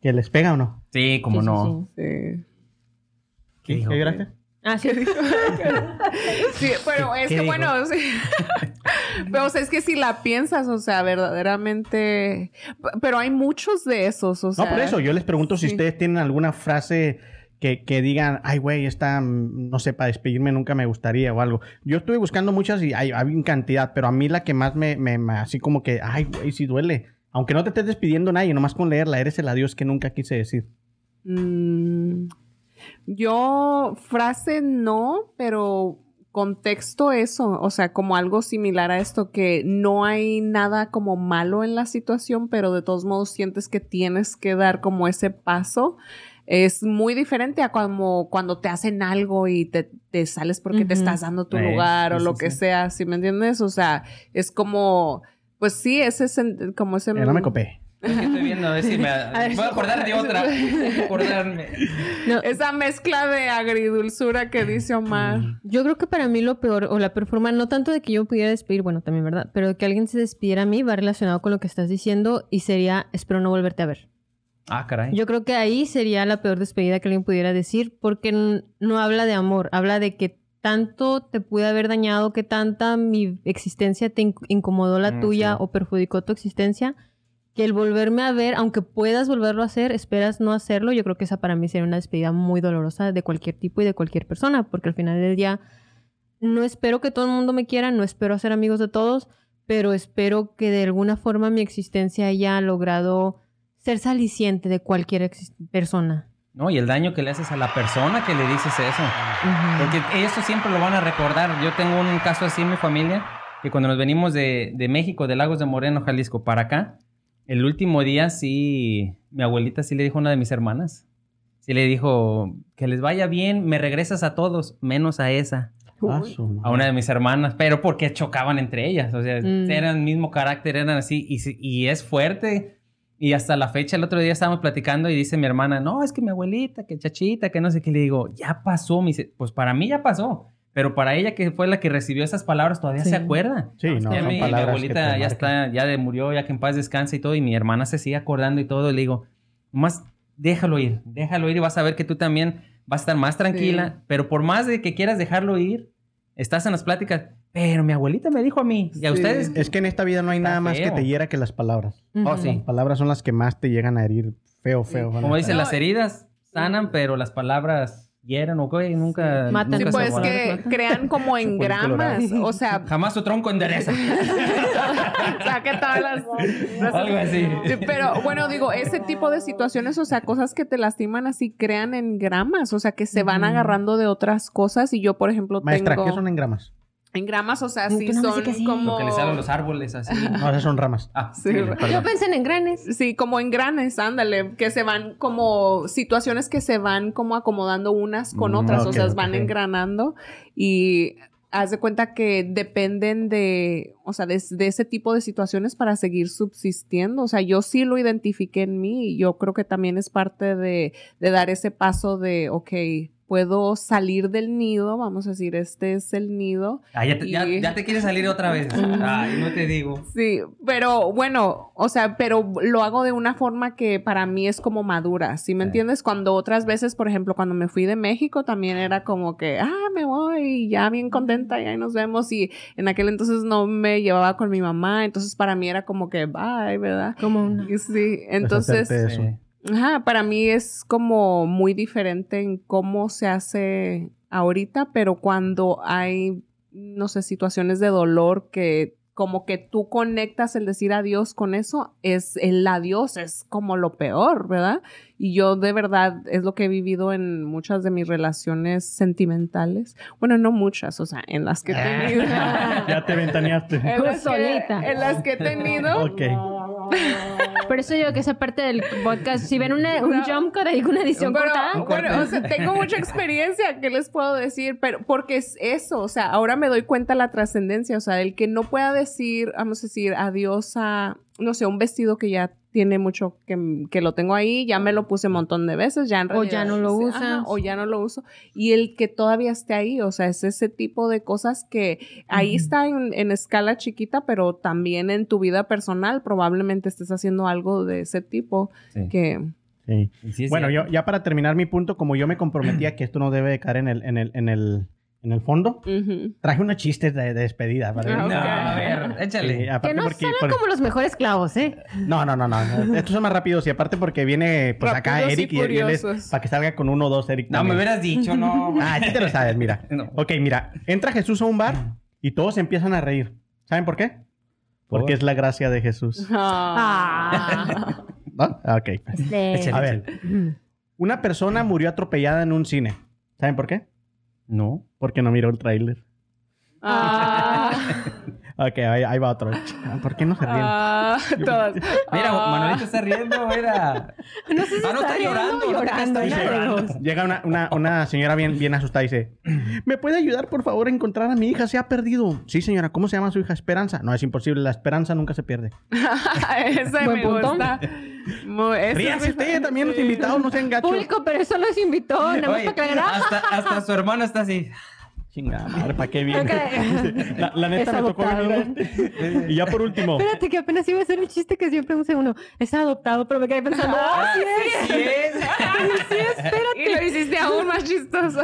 ¿Que les pega o no? Sí, como sí, no. sí. Sí. ¿Qué dijo, ¿Qué? Ah, sí. Sí, pero es qué que bueno, sí. Pero, o sea, es que si la piensas, o sea, verdaderamente... Pero hay muchos de esos, o sea... No, por eso, yo les pregunto si ustedes tienen alguna frase que, digan, ay, güey, esta, mm, no sé, para despedirme nunca me gustaría o algo. Yo estuve buscando muchas y hay, hay cantidad, pero a mí la que más me, me- me- así como que, ay, güey, sí duele. Aunque no te estés despidiendo nadie, nomás con leerla, eres el adiós que nunca quise decir. Mm, yo, frase no, pero contexto eso, o sea, como algo similar a esto, que no hay nada como malo en la situación, pero de todos modos sientes que tienes que dar como ese paso. Es muy diferente a como cuando te hacen algo y te, te sales porque te estás dando tu Eh, lugar o lo sí, que sí. sea, ¿sí me entiendes? O sea, es como, pues sí, ese sen- como ese... Eh, no me copé. Es que estoy viendo a ver si me... ver, Voy a acordar de otra. Acordarme. No, Esa mezcla de agridulzura que dice Omar. Yo creo que para mí lo peor, o la peor forma, no tanto de que yo pudiera despedir, bueno, también, ¿verdad? Pero que alguien se despidiera a mí va relacionado con lo que estás diciendo y sería, espero no volverte a ver. Ah, caray. Yo creo que ahí sería la peor despedida que alguien pudiera decir, porque no habla de amor, habla de que tanto te pude haber dañado, que tanta mi existencia te inc- incomodó la Mm, tuya sí. o perjudicó tu existencia, que el volverme a ver, aunque puedas volverlo a hacer, esperas no hacerlo. Yo creo que esa para mí sería una despedida muy dolorosa de cualquier tipo y de cualquier persona, porque al final del día no espero que todo el mundo me quiera, no espero hacer amigos de todos, pero espero que de alguna forma mi existencia haya logrado ser saliciente de cualquier ex- persona. No, y el daño que le haces a la persona que le dices eso. Porque eso siempre lo van a recordar. Yo tengo un caso así en mi familia, que cuando nos venimos de, de México, de Lagos de Moreno, Jalisco, para acá, el último día sí, mi abuelita sí le dijo a una de mis hermanas. Sí le dijo, que les vaya bien, me regresas a todos, menos a esa. Ah. A una de mis hermanas, pero porque chocaban entre ellas. O sea, Mm. eran el mismo carácter, eran así. Y, y es fuerte. Y hasta la fecha, el otro día estábamos platicando y dice mi hermana, no, es que mi abuelita, que chachita, que no sé qué. Le digo, ya pasó. Me dice, pues para mí ya pasó. Pero para ella, que fue la que recibió esas palabras, todavía Sí. se acuerda. Sí, no, Ya son mi, mi palabras que abuelita te ya está, ya de- murió, ya que en paz descansa y todo. Y mi hermana se sigue acordando y todo. Y le digo, más déjalo ir, déjalo ir y vas a ver que tú también vas a estar más tranquila. Pero por más de que quieras dejarlo ir, estás en las pláticas. Pero mi abuelita me dijo a mí y a Sí. ustedes. Es que en esta vida no hay nada más que te hiera que las palabras. Oh, sí. Las palabras son las que más te llegan a herir feo, feo. Como dicen, No, las heridas sanan, pero las palabras hieren o qué, nunca. Matan. Sí, nunca pues que crean como en gramas, o sea, Jamás su tronco endereza. saque todas las... Algo así. Sí, Pero bueno, digo, ese tipo de situaciones, o sea, cosas que te lastiman así crean en gramas, o sea, que se van agarrando de otras cosas y yo, por ejemplo, Maestra, tengo... ¿qué son engramas? En gramas, o sea, sí no me son sí. como... Lo que los árboles así. No, esas son ramas. Ah, Sí, sí, Yo pensé en engranes. Sí, como engranes, ándale, que se van como situaciones que se van como acomodando unas con Mm, otras, o sea, ok. van engranando y haz de cuenta que dependen de, o sea, de, de ese tipo de situaciones para seguir subsistiendo. O sea, yo sí lo identifiqué en mí y yo creo que también es parte de, de dar ese paso de, ok, puedo salir del nido, vamos a decir, este es el nido. Ah, ya, te, ya- Y- ya te quieres salir otra vez. Ay, no te digo. Sí, pero bueno, o sea, pero lo hago de una forma que para mí es como madura, ¿sí me Sí. entiendes? Cuando otras veces, por ejemplo, cuando me fui de México también era como que, ah, me voy, ya bien contenta, y ahí nos vemos y en aquel entonces no me llevaba con mi mamá, entonces para mí era como que, bye, ¿verdad? Como una... Sí, entonces... Ajá, para mí es como muy diferente en cómo se hace ahorita, pero cuando hay, no sé, situaciones de dolor que como que tú conectas el decir adiós con eso, es el adiós, es como lo peor, ¿verdad? Y yo de verdad es lo que he vivido en muchas de mis relaciones sentimentales. Bueno, no muchas, o sea, en las que he tenido. ya te ventaneaste. en, las que, Solita. en las que he tenido. ok. Por eso digo que esa parte del podcast, si ven una- un No. jump cut ahí con una edición Pero, cortada, bueno, o sea, tengo mucha experiencia, ¿qué les puedo decir? Pero porque es eso, o sea, ahora me doy cuenta la trascendencia, o sea, el que no pueda decir, vamos a decir, adiós a, no sé, un vestido que ya tiene mucho que, que lo tengo ahí, ya me lo puse un montón de veces, ya en O ya realidad- no lo ajá, o ya no lo uso. Y el que todavía esté ahí, o sea, es ese tipo de cosas que ahí está en, en escala chiquita, pero también en tu vida personal probablemente estés haciendo algo de ese tipo Sí. que... Sí. Sí Bueno, yo ya para terminar mi punto, como yo me comprometía que esto no debe de caer en el, en el, en el, en el fondo, traje unos chistes de, de despedida. ¿vale? Ah. No, a ver, échale. Sí, Que no porque- suenan por- como los mejores clavos, ¿eh? No, no, no, no. Estos son más rápidos y aparte porque viene pues acá Rápidos Eric y, y él es para que salga con uno o dos Eric. No, me hubieras dicho, no. Ah, sí te lo sabes, mira. No. Ok, mira. Entra Jesús a un bar y todos empiezan a reír. ¿Saben por qué? ¿Por? Porque es la gracia de Jesús. Ah. ¿No? Ah, Ok. Échale, A ver. Una persona murió atropellada en un cine. ¿Saben por qué? No. Porque no miró el tráiler. Ah. Ok, ahí, ahí va otro. ¿Por qué no se ríen? Ah, todas. Mira, Ah. Manuelito está riendo, mira. No sé si Ah, no, está llorando, llorando. está. Llega una, una- una señora bien, bien asustada y dice: ¿Me puede ayudar, por favor, a encontrar a mi hija? Se ha perdido. Sí, señora. ¿Cómo se llama su hija? Esperanza. No, es imposible. La esperanza nunca se pierde. Ese me punto. gusta. Ríanse es- ustedes también, los invitados, no sean gachos. Público, pero eso los invitó, nada más Oye, para la hasta, hasta su hermano está así. Chingada madre, ¿para qué viene? Ok. La, la neta me tocó venir a este. Y ya por último. Espérate, que apenas iba a hacer un chiste que siempre usa uno. Es adoptado, pero me quedé pensando, ¡oh, Ah, sí es! sí es. Y lo hiciste aún más chistoso.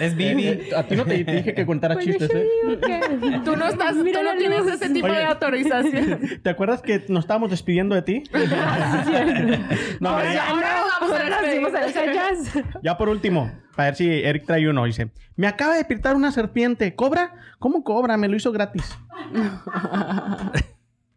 Es Vivi. Eh, A ti no te, te dije que contara chistes, ¿eh? Tú no estás, tú no tienes luz. ese tipo Oye. de autorización. ¿Te acuerdas que nos estábamos despidiendo de ti? no, Ahora ya, ya- ahora vamos a fuimos a ya por último, para ver si Eric trae uno. Dice: Me acaba de pintar una serpiente. ¿Cobra? ¿Cómo cobra? Me lo hizo gratis.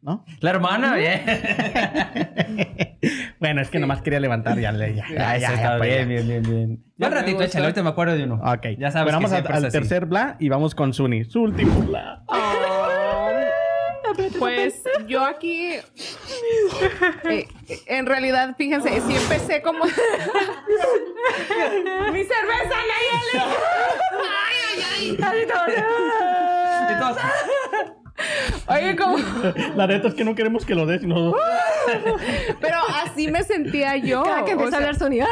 ¿No? La hermana, bien. bueno, es que nomás quería levantar ya. le- ya, ya, Eso ya, está pues, bien, ya. bien, bien, bien. Ya ratito, échale, ahorita me acuerdo de uno. Ok, Ya sabes Pero que vamos al tercer bla y vamos con Suni. Su último bla. Pues yo aquí, eh, en realidad, fíjense, sí empecé como... ¡Mi cerveza, Nayeli! ¡Ay, ay, ay! Y todos, Oye, como... La neta es que no queremos que lo des, sino. Pero así me sentía yo. Cada que o empieza a hablar sonido.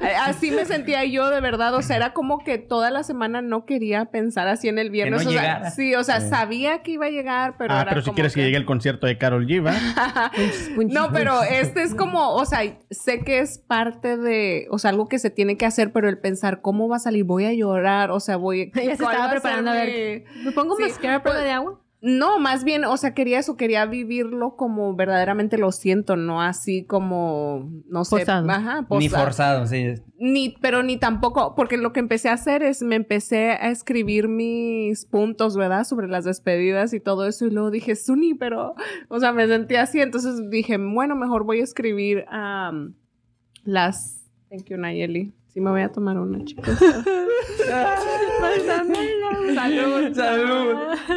Eh, Así me sentía yo de verdad, o sea, era como que toda la semana no quería pensar así en el viernes. no o sea, sí, o sea, sabía que iba a llegar, pero ah, era pero si como quieres que... llegue el concierto de Carol G. No, pero este es como, o sea, sé que es parte de, o sea, algo que se tiene que hacer, pero el pensar cómo va a salir, voy a llorar, o sea, voy Ya se ¿cuál estaba preparando a ver. ¿Me pongo Sí, mascara a prueba de agua? No, más bien, o sea, quería eso, quería vivirlo como verdaderamente lo siento, no así como, no sé, Posado. ajá, Ni posado. forzado, sí. Ni, pero ni tampoco, porque lo que empecé a hacer es me empecé a escribir mis puntos, ¿verdad? Sobre las despedidas y todo eso. Y luego dije, Suni, pero, o sea, me sentí así. Entonces dije, bueno, mejor voy a escribir am, las. Thank you, Nayeli. Sí, me voy a tomar una, chicos. Salud. Salud.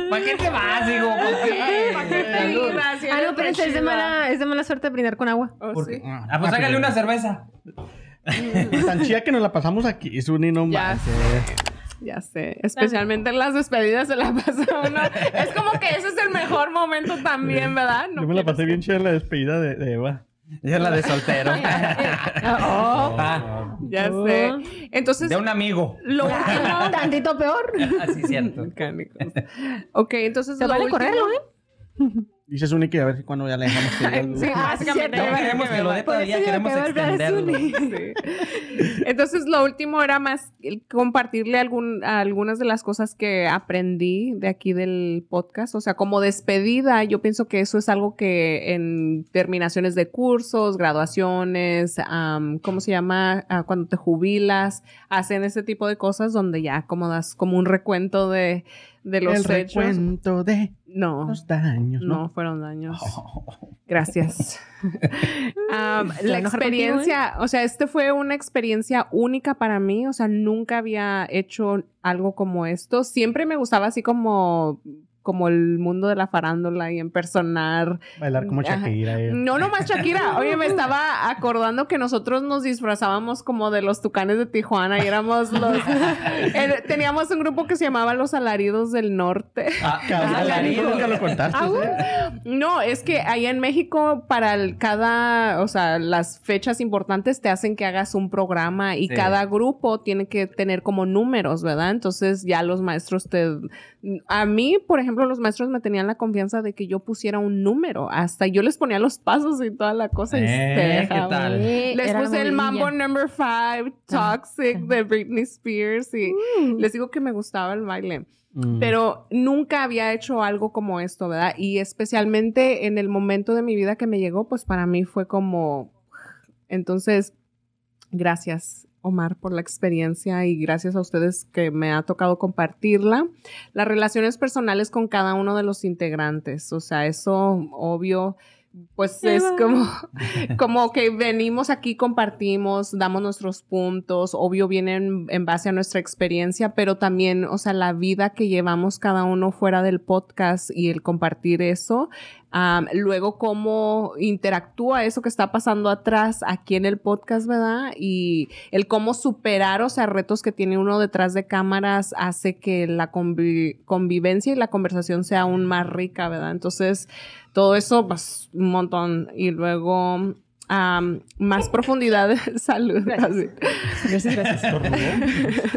¿Para qué te vas, hijo? ¿Para qué? ¿Para qué te Salud. ibas? Si Ah, eres no, pero es, es de mala, es de mala suerte brindar con agua. Oh, ¿Por sí. qué? Ah, pues hágale una cerveza. Tan chida que nos la pasamos aquí, Suni, no Ya manches. Ya sé, especialmente en las despedidas se la pasa uno. Es como que ese es el mejor momento también, ¿verdad? No Yo me la pasé bien chida en la despedida de, de Eva. Es la de soltero. Oh. Ah, Ya Oh. sé. Entonces, de un amigo. lo último. Tantito peor. Así cierto. Mecánicos. Ok, entonces. Se lo vale último- correrlo, ¿eh? Dice Suni que a ver si cuando ya le dejamos que diga. Sí, básicamente. No queremos que lo dé todavía, yo queremos extenderlo. Sí. Entonces, lo último era más el compartirle algún, algunas de las cosas que aprendí de aquí del podcast. O sea, como despedida, yo pienso que eso es algo que en terminaciones de cursos, graduaciones, am, ¿cómo se llama? Ah, cuando te jubilas, hacen ese tipo de cosas donde ya como das como un recuento de, de los El hechos. recuento de No. los daños, ¿no? No, fueron daños. Gracias. Am, Te la experiencia, o sea, este fue una experiencia única para mí, o sea, nunca había hecho algo como esto. Siempre me gustaba así como como el mundo de la farándula y en personar. Bailar como. Shakira. eh. No nomás Shakira. Oye, me estaba acordando que nosotros nos disfrazábamos como de los tucanes de Tijuana y éramos los... eh, teníamos un grupo que se llamaba Los Alaridos del Norte. Ah, Cabrón, alarido. nunca lo contaste. Ah, ¿eh? No, es que allá en México para el- cada, o sea, las fechas importantes te hacen que hagas un programa y Sí. cada grupo tiene que tener como números, ¿verdad? Entonces ya los maestros te... A mí, por ejemplo, ejemplo, los maestros me tenían la confianza de que yo pusiera un número. Hasta yo les ponía los pasos y toda la cosa. y se Eh, ¿qué dejaban. tal? Les era puse el. Mambo Number 5, Toxic de Britney Spears y les digo que me gustaba el baile. Mm. Pero nunca había hecho algo como esto, ¿verdad? Y especialmente en el momento de mi vida que me llegó, pues para mí fue como... Entonces, gracias. Omar, por la experiencia y gracias a ustedes que me ha tocado compartirla. Las relaciones personales con cada uno de los integrantes, o sea, eso obvio, pues es como, como que venimos aquí, compartimos, damos nuestros puntos, obvio vienen en base a nuestra experiencia, pero también, o sea, la vida que llevamos cada uno fuera del podcast y el compartir eso, Luego cómo interactúa eso que está pasando atrás aquí en el podcast, ¿verdad? Y el cómo superar, o sea, retos que tiene uno detrás de cámaras hace que la convi- convivencia y la conversación sea aún más rica, ¿verdad? Entonces, todo eso, pues, un montón. Y luego, am, más profundidad. Salud. Así. Gracias, gracias. ¿Estornudó?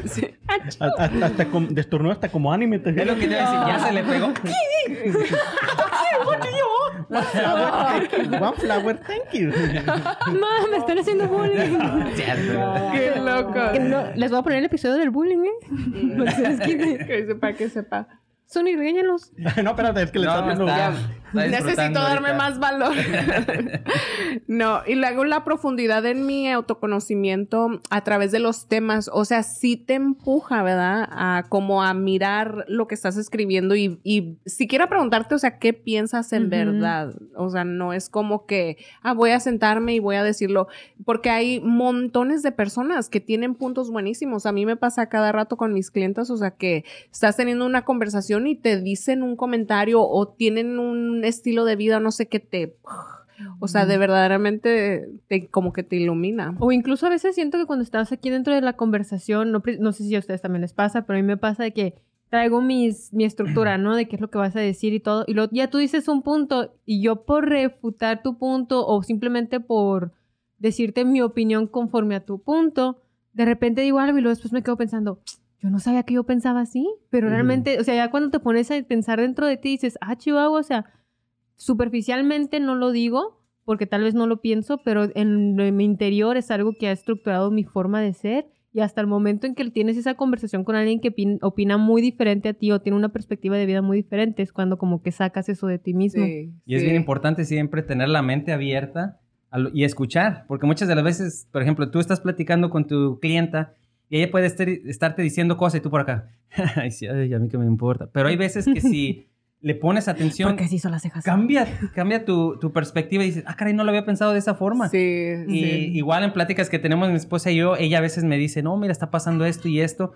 Sí. Hasta, hasta, hasta como- destornudó hasta como anime. te- Es lo que te decir, ya se le pegó. One flower, thank you. Ma, me están haciendo bullying. Qué loco. No- les voy a poner el episodio del bullying, ¿eh? Sepa, que sepa. Sony, regáñalos. no, espérate, es que le No, estás viendo. Necesito darme ahorita. más valor. no, y luego la profundidad en mi autoconocimiento a través de los temas, o sea, sí te empuja, ¿verdad? A como a mirar lo que estás escribiendo y, y siquiera preguntarte, o sea, ¿qué piensas en verdad? O sea, no es como que, ah, voy a sentarme y voy a decirlo, porque hay montones de personas que tienen puntos buenísimos. A mí me pasa cada rato con mis clientes, o sea, que estás teniendo una conversación y te dicen un comentario o tienen un estilo de vida, no sé qué te... O sea, de verdaderamente te, como que te ilumina. O incluso a veces siento que cuando estás aquí dentro de la conversación, no, no sé si a ustedes también les pasa, pero a mí me pasa de que traigo mis, mi estructura, ¿no? De qué es lo que vas a decir y todo. Y luego ya tú dices un punto y yo por refutar tu punto o simplemente por decirte mi opinión conforme a tu punto, de repente digo algo y luego después me quedo pensando, yo no sabía que yo pensaba así, pero realmente, o sea, ya cuando te pones a pensar dentro de ti dices, ah, Chihuahua, o sea, superficialmente no lo digo porque tal vez no lo pienso, pero en, en mi interior es algo que ha estructurado mi forma de ser y hasta el momento en que tienes esa conversación con alguien que opin- opina muy diferente a ti o tiene una perspectiva de vida muy diferente es cuando como que sacas eso de ti mismo. Sí, Y es bien importante siempre tener la mente abierta lo- y escuchar, porque muchas de las veces, por ejemplo, tú estás platicando con tu clienta y ella puede estar- estarte diciendo cosas y tú por acá, ay, sí, ay, a mí que me importa. Pero hay veces que si le pones atención, Porque así son las cejas. cambia, cambia tu, tu perspectiva y dices, ah, caray, no lo había pensado de esa forma. Sí, Y sí. igual en pláticas que tenemos mi esposa y yo, ella a veces me dice, no, mira, está pasando esto y esto.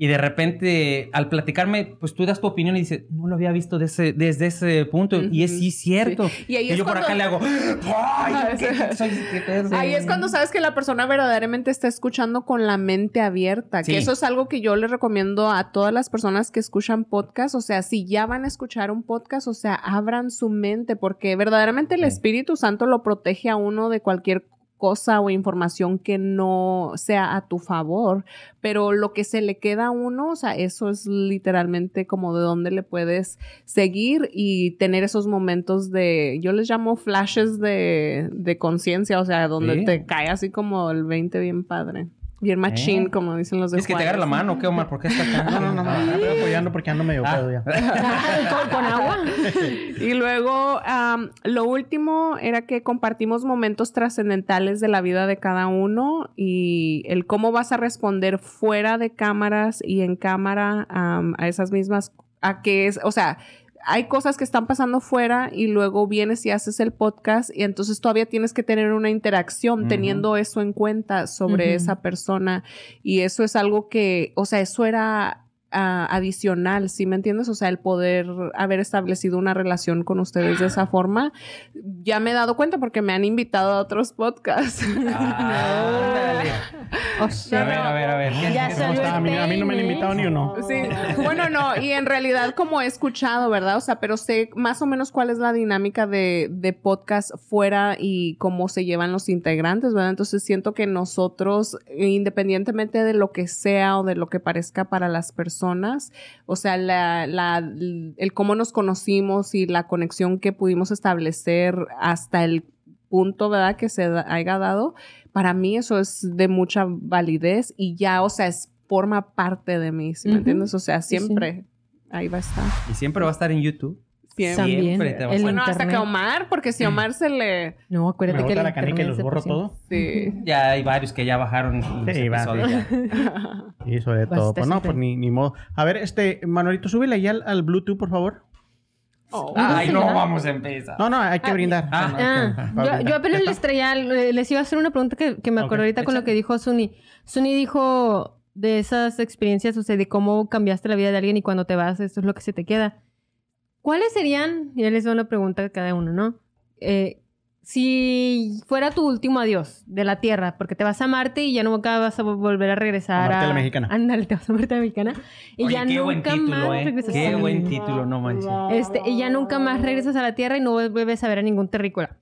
Y de repente, al platicarme, pues tú das tu opinión y dices, no lo había visto de ese- desde ese punto. Y es sí cierto. sí. Y ahí Y es yo por acá le hago, ¡ay! ¿qué, soy- qué pedo?" Ahí es cuando sabes que la persona verdaderamente está escuchando con la mente abierta, Sí. que eso es algo que yo le recomiendo a todas las personas que escuchan podcast, o sea, si ya van a escuchar un podcast, o sea, abran su mente, porque verdaderamente el. Espíritu Santo lo protege a uno de cualquier cosa o información que no sea a tu favor, pero lo que se le queda a uno, o sea, eso es literalmente como de dónde le puedes seguir y tener esos momentos de, yo les llamo flashes de, de conciencia, o sea, donde Sí. te cae así como el 20 bien padre, bien machín, Eh. como dicen los de Es que te agarra la mano, ¿qué, Omar? ¿Por qué está acá? No, no, no, no, me estoy apoyando porque ando medio Ah. pedo ya. ¿Con, con agua. Y luego, am, lo último era que compartimos momentos trascendentales de la vida de cada uno y el cómo vas a responder fuera de cámaras y en cámara a esas mismas, a que es, o sea, hay cosas que están pasando fuera y luego vienes y haces el podcast y entonces todavía tienes que tener una interacción teniendo eso en cuenta sobre esa persona. Y eso es algo que, o sea, eso era ah, adicional, ¿sí me entiendes? O sea, el poder haber establecido una relación con ustedes de esa forma, ya me he dado cuenta porque me han invitado a otros podcasts. Ándale. O A sea, ver, a ver, a ver. ¿qué- Ya. A mí, a mí no me han invitado ni uno. Sí, bueno, no, y en realidad como he escuchado, ¿verdad? O sea, pero sé más o menos cuál es la dinámica de, de podcast fuera y cómo se llevan los integrantes, ¿verdad? Entonces siento que nosotros, independientemente de lo que sea o de lo que parezca para las personas, o sea, la, la, el cómo nos conocimos y la conexión que pudimos establecer hasta el punto, ¿verdad? Que se da- haya dado, para mí eso es de mucha validez y ya, o sea, es, forma parte de mí, ¿sí me entiendes? O sea, Sí, sí. siempre ahí va a estar. Y siempre va a estar en YouTube. Siempre. También. Siempre te vas a- el Bueno, hasta que. Omar, porque si Omar se le... No, Me acuérdate que bota el la canica y los borro todo. Sí. Ya hay varios que ya bajaron Sí, va. ya. Y sobre todo. Pues no, pues ni, ni modo. A ver, este, Manolito, súbele ahí al, al Bluetooth, por favor. Oh. Ay, no ¿Ya? vamos a empezar. No, no, hay que Ah, brindar. ah, no, Ah, que- yo, yo apenas les traía, eh, les iba a hacer una pregunta que, que me acuerdo ahorita con lo que dijo Suni. Suni dijo de esas experiencias, o sea, de cómo cambiaste la vida de alguien y cuando te vas, esto es lo que se te queda. ¿Cuáles serían, ya les doy una pregunta a cada uno, ¿no? Eh, si fuera tu último adiós de la Tierra, porque te vas a Marte y ya nunca vas a volver a regresar A Marte a... la Mexicana. Ándale, te vas a Marte a la Mexicana. Y Oye, ya qué buen nunca título, más ¿eh? regresas Qué a- buen título, no manches. este, y ya nunca más regresas a la Tierra y no vuelves a ver a ningún terrícola.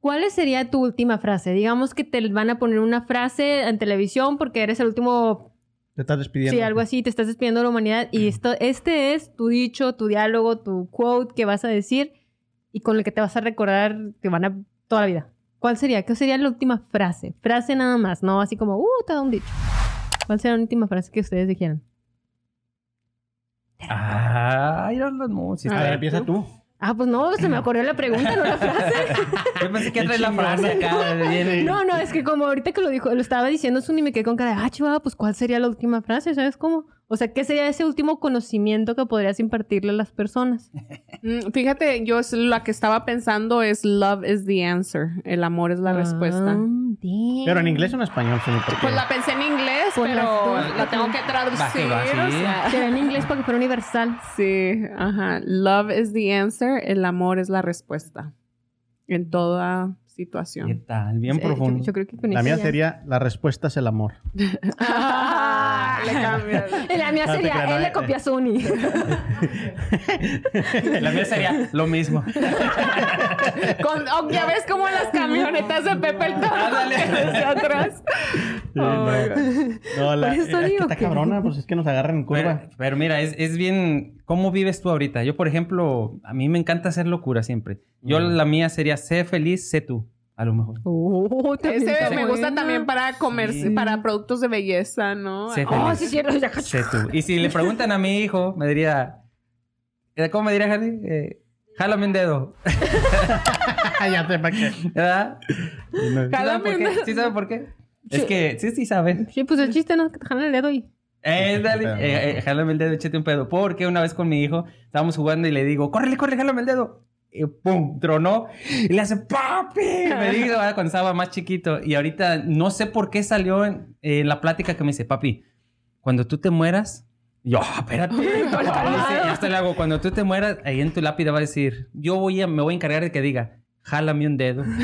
¿Cuál sería tu última frase? Digamos que te van a poner una frase en televisión porque eres el último, Te estás despidiendo. sí, algo así, te estás despidiendo de la humanidad y esto, este es tu dicho, tu diálogo, tu quote que vas a decir y con el que te vas a recordar, te van a toda la vida. ¿Cuál sería? ¿Qué sería la última frase? Frase nada más, no así como, uh, te da un dicho. ¿Cuál sería la última frase que ustedes dijeran? Ay, eran los músicos. A ver, empieza tú. Ah, pues no, se me ocurrió la pregunta, no la frase. Yo pensé que Qué traes la frase acá. No, no, es que como ahorita que lo dijo, lo estaba diciendo Suni, me quedé con cara de, ah, chihuahua, pues ¿cuál sería la última frase? ¿Sabes cómo? O sea, ¿qué sería ese último conocimiento que podrías impartirle a las personas? Mm, Fíjate, yo es- la que estaba pensando es love is the answer. El amor es la respuesta. Ah, damn. Pero en inglés o en español, porque... Pues la pensé en inglés, Pues pero la tengo que traducir. Va que va, sí. o sea, Será en inglés para que fuera universal. Sí, ajá. Love is the answer, el amor es la respuesta. En toda ¿Qué situación. tal? Bien Sí, yo- profundo. Yo, creo que con La mía ya- sería, la respuesta es el amor. Ah, le cambias. La mía No sería, creas, él no, le eh. copia a Suni. La mía sería lo mismo. Con- oh, ya ves como las camionetas de Pepe el Toro desde atrás. Sí, Oh, no. my God. No, la, es que está cabrona, pues es que nos agarran en curva. Pero, pero mira, es, es bien. ¿Cómo vives tú ahorita? Yo, por ejemplo, a mí me encanta hacer locura siempre. Yo, Mm. la mía sería sé feliz, sé tú. A lo mejor. Oh, también Ese me gusta buena. también para comer, Sí. para productos de belleza, ¿no? Sé Oh, feliz. sí, cierto. ya- Sé tú. Y si le preguntan a mi hijo, me diría. eh, ¿Cómo me diría, Jali? Eh, jálame un dedo. ya sé para qué. ¿Verdad? ¿Sí saben Jálame por un qué? dedo. ¿Sí saben por qué? Es que sí, sí saben. Sí, pues el chiste, ¿no? Que te jalan el dedo y... Eh, dale, eh, eh, jálame el dedo, échate un pedo. Porque una vez con mi hijo estábamos jugando y le digo, córrele, córrele, jálame el dedo. Y pum, tronó. Y le hace, papi. Me dijo cuando estaba más chiquito. Y ahorita no sé por qué salió en, en la plática que me dice, papi, cuando tú te mueras. Yo, "Ah, espérate. Hasta le hago, cuando tú te mueras, ahí en tu lápida va a decir, yo voy a, me voy a encargar de que diga, jálame un dedo.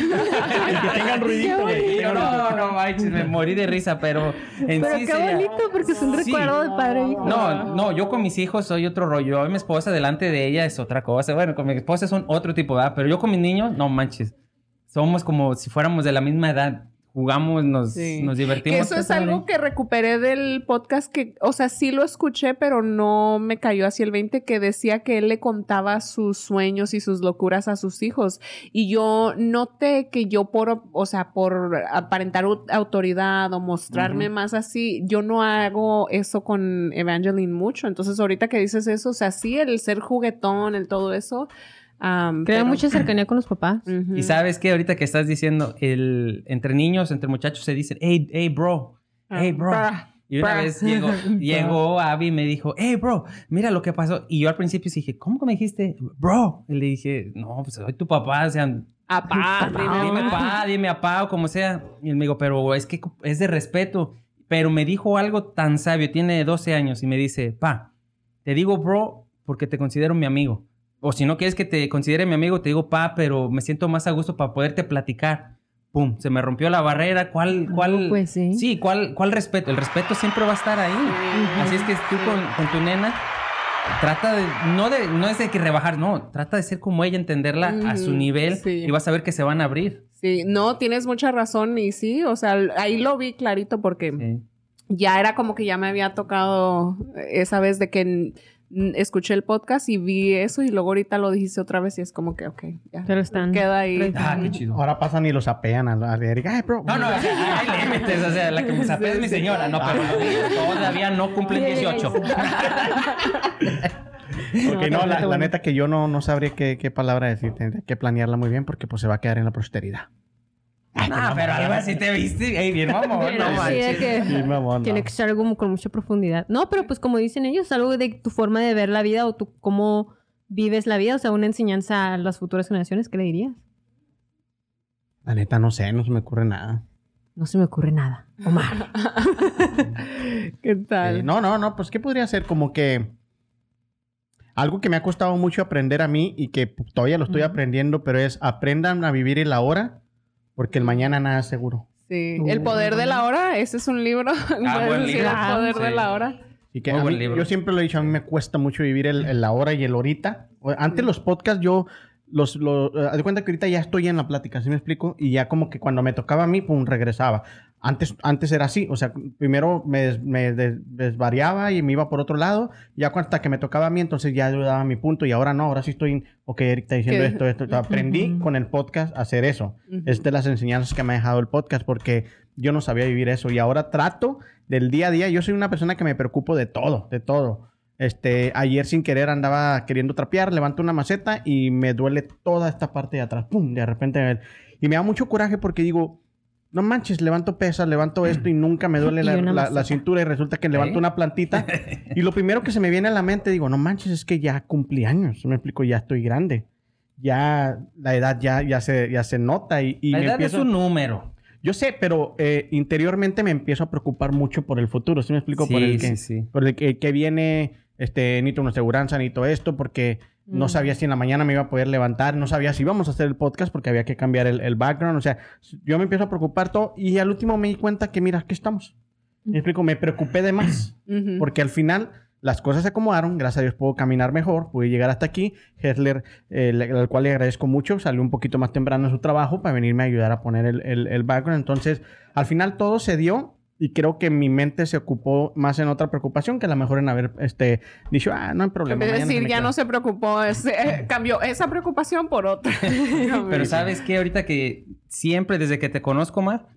Y que tengan ruidito, tengan no, no manches, me morí de risa, pero en Pero sí qué sería- bonito, porque es un Sí. recuerdo de padre e hijo. No, no, yo con mis hijos soy otro rollo. Yo y mi esposa delante de ella es otra cosa. Bueno, con mi esposa son otro tipo, ¿verdad? Pero yo con mis niños, no manches. Somos como si fuéramos de la misma edad. Jugamos, nos, Sí. nos Que divertimos. eso es algo que recuperé del podcast que, o sea, sí lo escuché, pero no me cayó así el 20 que decía que él le contaba sus sueños y sus locuras a sus hijos. Y yo noté que yo por, o sea, por aparentar au- autoridad o mostrarme más así, yo no hago eso con Evangeline mucho. Entonces, ahorita que dices eso, o sea, sí, el ser juguetón, el todo eso. Am, Crea pero- mucha cercanía con los papás. Ujú. Y sabes que ahorita que estás diciendo, el, entre niños, entre muchachos se dicen, hey, hey, bro, hey, bro. Bra. Y una Bra. vez llegó, llegó Abby y me dijo, hey, bro, mira lo que pasó. Y yo al principio dije, ¿cómo que me dijiste, bro? Y le dije, no, pues soy tu papá, o sea, Apá, dime, dime mamá. pa, dime apá o como sea. Y él me dijo, pero es que es de respeto. Pero me dijo algo tan sabio, tiene 12 años, y me dice, pa, te digo bro porque te considero mi amigo. O si no quieres que te considere mi amigo, te digo pa, pero me siento más a gusto para poderte platicar. pum, se me rompió la barrera. ¿Cuál, cuál? No, pues sí. Sí, ¿cuál, cuál respeto? El respeto siempre va a estar ahí. Así es que tú con, con tu nena trata de no de no es de que rebajar, no, trata de ser como ella, entenderla a su nivel sí. y vas a ver que se van a abrir. Sí, no, tienes mucha razón y sí, o sea, ahí lo vi clarito porque Sí. ya era como que ya me había tocado esa vez de que escuché el podcast y vi eso y luego ahorita lo dijiste otra vez y es como que, ok, ya. Pero están. Queda ahí. Ah, qué chido. Ahora pasan y los apean al, al Eric. Ay, bro. No, no, o sea, hay límites, o sea, la que me sapea es mi señora, no, pero niños todavía no cumplen 18. Ok, no, la, la neta que yo no, no sabría qué, qué palabra decir. Tendría que planearla muy bien porque pues se va a quedar en la posteridad. Ah, pero algo así te viste, ey, bien mamón, no Sí, de manches. que mamón, tiene no. que ser algo como con mucha profundidad. No, pero pues como dicen ellos, algo de tu forma de ver la vida o tu cómo vives la vida, o sea, una enseñanza a las futuras generaciones, ¿qué le dirías? La neta no sé, no se me ocurre nada. No se me ocurre nada. Omar. ¿Qué tal? Eh, no, no, no, pues ¿qué podría ser? Como que algo que me ha costado mucho aprender a mí y que todavía lo estoy aprendiendo, pero es aprendan a vivir el ahora porque el mañana nada es seguro. Sí. El poder de la hora, ese es un libro. Ah, buen libro. El poder de la hora. Y que Muy buen mí- libro. yo siempre lo he dicho, a mí me cuesta mucho vivir el, el ahora y el ahorita. Antes los podcasts yo los, los eh, haz de cuenta que ahorita ya estoy en la plática, ¿sí me explico? Y ya como que cuando me tocaba a mí, pum, regresaba. Antes, antes era así, o sea, primero me, des- me des- desvariaba y me iba por otro lado, ya hasta que me tocaba a mí, entonces ya yo daba mi punto y ahora no, ahora sí estoy, ok, Eric está diciendo ¿Qué? esto, esto, esto. aprendí con el podcast a hacer eso. Es de las enseñanzas que me ha dejado el podcast porque yo no sabía vivir eso y ahora trato del día a día. Yo soy una persona que me preocupo de todo, de todo. Este, ayer sin querer andaba queriendo trapear, levanto una maceta y me duele toda esta parte de atrás. ¡Pum! De repente. Y me da mucho coraje porque digo, no manches, levanto pesas, levanto esto y nunca me duele la, la- cintura y resulta que levanto ¿Eh? una plantita. y lo primero que se me viene a la mente, digo, no manches, es que ya cumplí años. Me explico, ya estoy grande. Ya la edad ya, ya, se, ya se nota y, y La me edad empiezo... es un número. Yo sé, pero eh, interiormente me empiezo a preocupar mucho por el futuro. ¿Sí me explico? por el que, sí, sí. por el que, que viene, este, necesito una aseguranza, necesito esto, porque no Mm. sabía si en la mañana me iba a poder levantar, no sabía si íbamos a hacer el podcast porque había que cambiar el, el background. O sea, yo me empiezo a preocupar todo y al último me di cuenta que, mira, aquí estamos. Me explico, me preocupé de más. Porque al final las cosas se acomodaron, gracias a Dios puedo caminar mejor, pude llegar hasta aquí. Hessler, eh, al cual le agradezco mucho, salió un poquito más temprano en su trabajo para venirme a ayudar a poner el, el- el background. Entonces, al final todo se dio y creo que mi mente se ocupó más en otra preocupación que a lo mejor en haber este, dicho, ah, no hay En problema. vez de mañana se decir, ya queda". no se preocupó, es- eh, cambió esa preocupación por otra. Pero sabes que ahorita que siempre, desde que te conozco, Mar,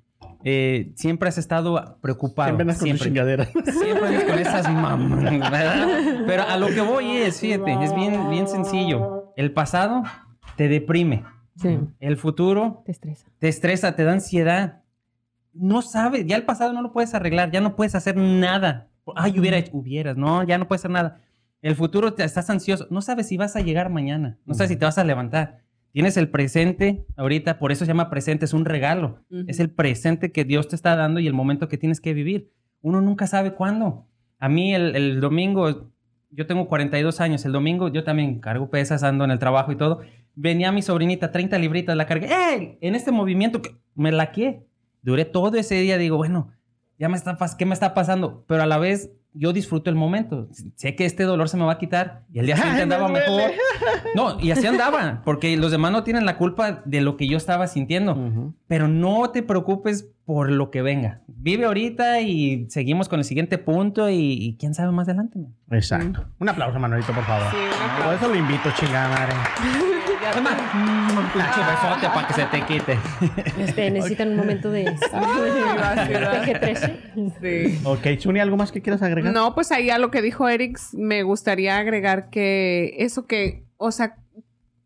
eh, siempre has estado preocupado. Siempre andas con tu siempre. chingadera. Siempre andas con esas mamás, ¿verdad? Pero a lo que voy es, fíjate, es bien, bien sencillo. El pasado te deprime. Sí, El futuro te estresa. te estresa, te da ansiedad. No sabes, ya el pasado no lo puedes arreglar, ya no puedes hacer nada. Ay, hubiera hecho, hubieras, no, ya no puedes hacer nada. El futuro te estás ansioso, no sabes si vas a llegar mañana, no sabes si te vas a levantar. Tienes el presente ahorita, por eso se llama presente, es un regalo. Es el presente que Dios te está dando y el momento que tienes que vivir. Uno nunca sabe cuándo. A mí el, el domingo, yo tengo 42 años, el domingo yo también cargo pesas, ando en el trabajo y todo. Venía mi sobrinita, 30 libritas, la cargué. ¡Ey! En este movimiento que me laqué. Duré todo ese día, digo, bueno, ya me está, ¿qué me está pasando? Pero a la vez yo disfruto el momento. Sé que este dolor se me va a quitar y el día siguiente me andaba mejor. No, y así andaba, porque los demás no tienen la culpa de lo que yo estaba sintiendo. Pero no te preocupes por lo que venga. Vive ahorita y seguimos con el siguiente punto y, y quién sabe más adelante. man. Exacto. Un aplauso, Manuelito, por favor. Sí. Por eso lo invito, chingada madre. Es más, un pinche besote para que se te quite. Este, necesitan un momento de... PG-13. Sí. Ok, Chuni, ¿algo más que quieras agregar? No, pues ahí a lo que dijo Eric, me gustaría agregar que eso que, o sea,